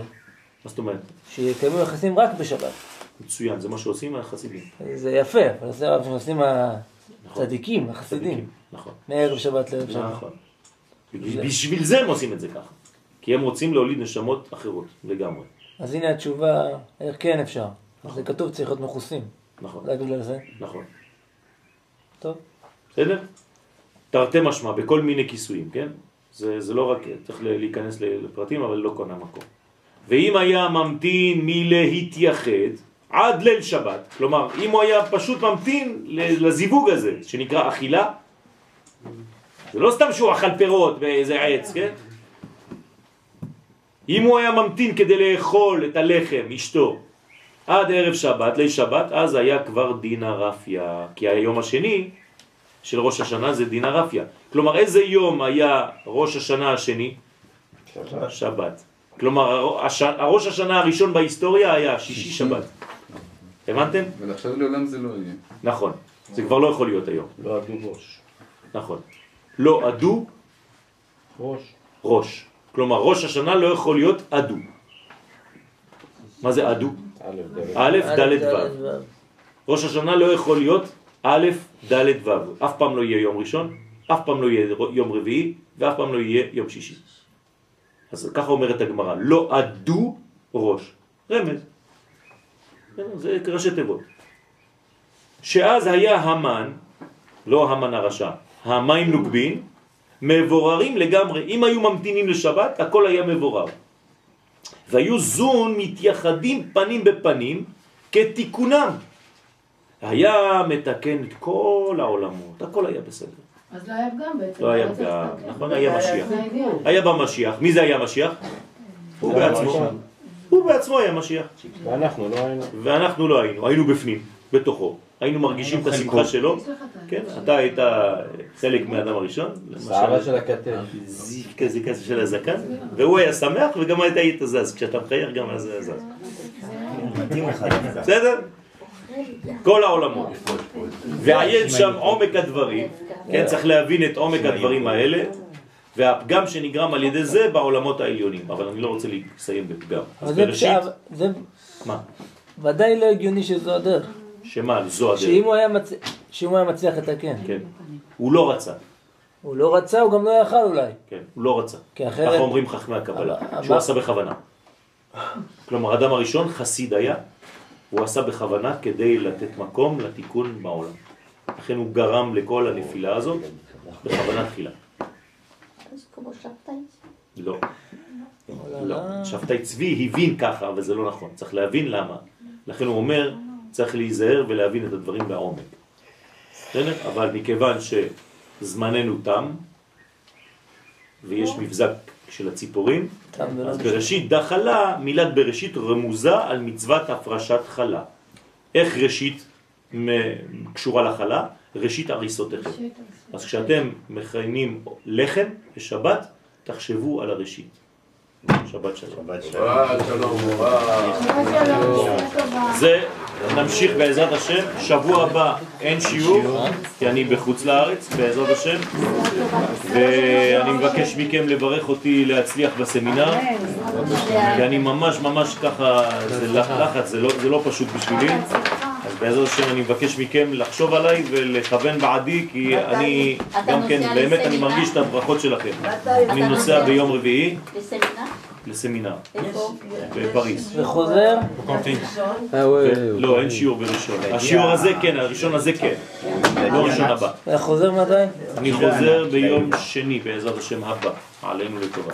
מה זאת אומרת? שיקיימו יחסים רק בשבת. מצוין, זה מה שעושים החסידים. זה יפה, אבל זה מה שעושים הצדיקים, החסידים. נכון. מערב שבת לערב שבת. נכון. בשביל זה הם עושים את זה ככה. כי הם רוצים להוליד נשמות אחרות לגמרי. אז הנה התשובה, איך כן אפשר. זה כתוב צריך להיות מכוסים. נכון. רק בגלל זה. נכון. טוב. בסדר? תרתי משמע, בכל מיני כיסויים, כן? זה, זה לא רק, צריך להיכנס לפרטים, אבל לא קונה מקום. ואם היה ממתין מלהתייחד עד ליל שבת, כלומר, אם הוא היה פשוט ממתין לזיווג הזה, שנקרא אכילה, זה לא סתם שהוא אכל פירות באיזה עץ, כן? אם הוא היה ממתין כדי לאכול את הלחם, אשתו, עד ערב שבת, ליל שבת, אז היה כבר דינה רפיה. כי היום השני של ראש השנה זה דינה רפיה. כלומר, איזה יום היה ראש השנה השני? שבת. שבת. כלומר, הראש השנה הראשון בהיסטוריה היה שישי שבת. הבנתם? ולעכשיו לעולם זה לא יהיה. נכון. זה כבר לא יכול להיות היום. לא עדו ראש. נכון. לא עדו ראש. ראש. כלומר, ראש השנה לא יכול להיות עדו. מה זה עדו? א', ד', ו'. ראש השנה לא יכול להיות א', ד', ו'. אף פעם לא יהיה יום ראשון, אף פעם לא יהיה יום רביעי, ואף פעם לא יהיה יום שישי. אז ככה אומרת הגמרא, לא עדו ראש. רמז. זה ראשי תיבות. שאז היה המן, לא המן הרשע, המים נוגבין, מבוררים לגמרי. אם היו ממתינים לשבת, הכל היה מבורר. והיו זון מתייחדים פנים בפנים כתיקונם. היה מתקן את כל העולמות, הכל היה בסדר. אז לא היה פגם בעצם. לא היה לא פגם. נכון, היה משיח. זה האידיאל. היה בא משיח. מי זה היה משיח? הוא בעצמו. הוא בעצמו היה משיח. ואנחנו לא היינו. ואנחנו לא היינו, היינו בפנים, בתוכו. היינו מרגישים את השמחה שלו. כן, אתה היית חלק מהאדם הראשון. שערה של הכתף. כזה כזה של הזקן, והוא היה שמח וגם היית זז. כשאתה מחייך גם אז זה זז. בסדר? כל העולמות. ועיין שם עומק הדברים, כן, צריך להבין את עומק הדברים האלה, והפגם שנגרם על ידי זה בעולמות העליונים. אבל אני לא רוצה לסיים בפגם. אז בראשית, זה מה? ודאי לא הגיוני שזו הדרך. שמה, זו הדרך. שאם הוא היה מצליח לתקן. כן. הוא לא רצה. הוא לא רצה, הוא גם לא יכל אולי. כן, הוא לא רצה. כי אחרת... ככה אומרים חכמי הקבלה, אבל- שהוא עשה בכוונה. כלומר, האדם הראשון חסיד היה, הוא עשה בכוונה כדי לתת מקום לתיקון בעולם. לכן הוא גרם לכל הנפילה הזאת בכוונה תחילה. כמו שבתאי. לא. לא. שבתאי צבי הבין ככה, אבל זה לא נכון. צריך להבין למה. לכן הוא אומר, צריך להיזהר ולהבין את הדברים בעומק. בסדר? אבל מכיוון שזמננו תם, ויש מבזק של הציפורים, אז. בראשית דחלה, מילת בראשית רמוזה על מצוות הפרשת חלה. איך ראשית קשורה לחלה? ראשית הריסותיכם. אז כשאתם מכיינים לחם בשבת, תחשבו על הראשית. שבת שלום. שבת שבת שלום, זה, נמשיך בעזרת השם, שבוע הבא אין שיעור, כי אני בחוץ לארץ, בעזרת השם, ואני מבקש מכם לברך אותי להצליח בסמינר, כי אני ממש ממש ככה, זה לחץ, זה לא, זה לא פשוט בשבילי, בעזרת השם אני מבקש מכם לחשוב עליי ולכוון בעדי, כי אני גם כן, באמת אני? מרגיש את הברכות שלכם. אני נוסע ביום רביעי לסמינר? בפריז. וחוזר? לא, אין שיעור בראשון. השיעור הזה כן, הראשון הזה כן. לא ראשון הבא. וחוזר מתי? אני חוזר ביום שני בעזרת השם הבא, עלינו לטובה.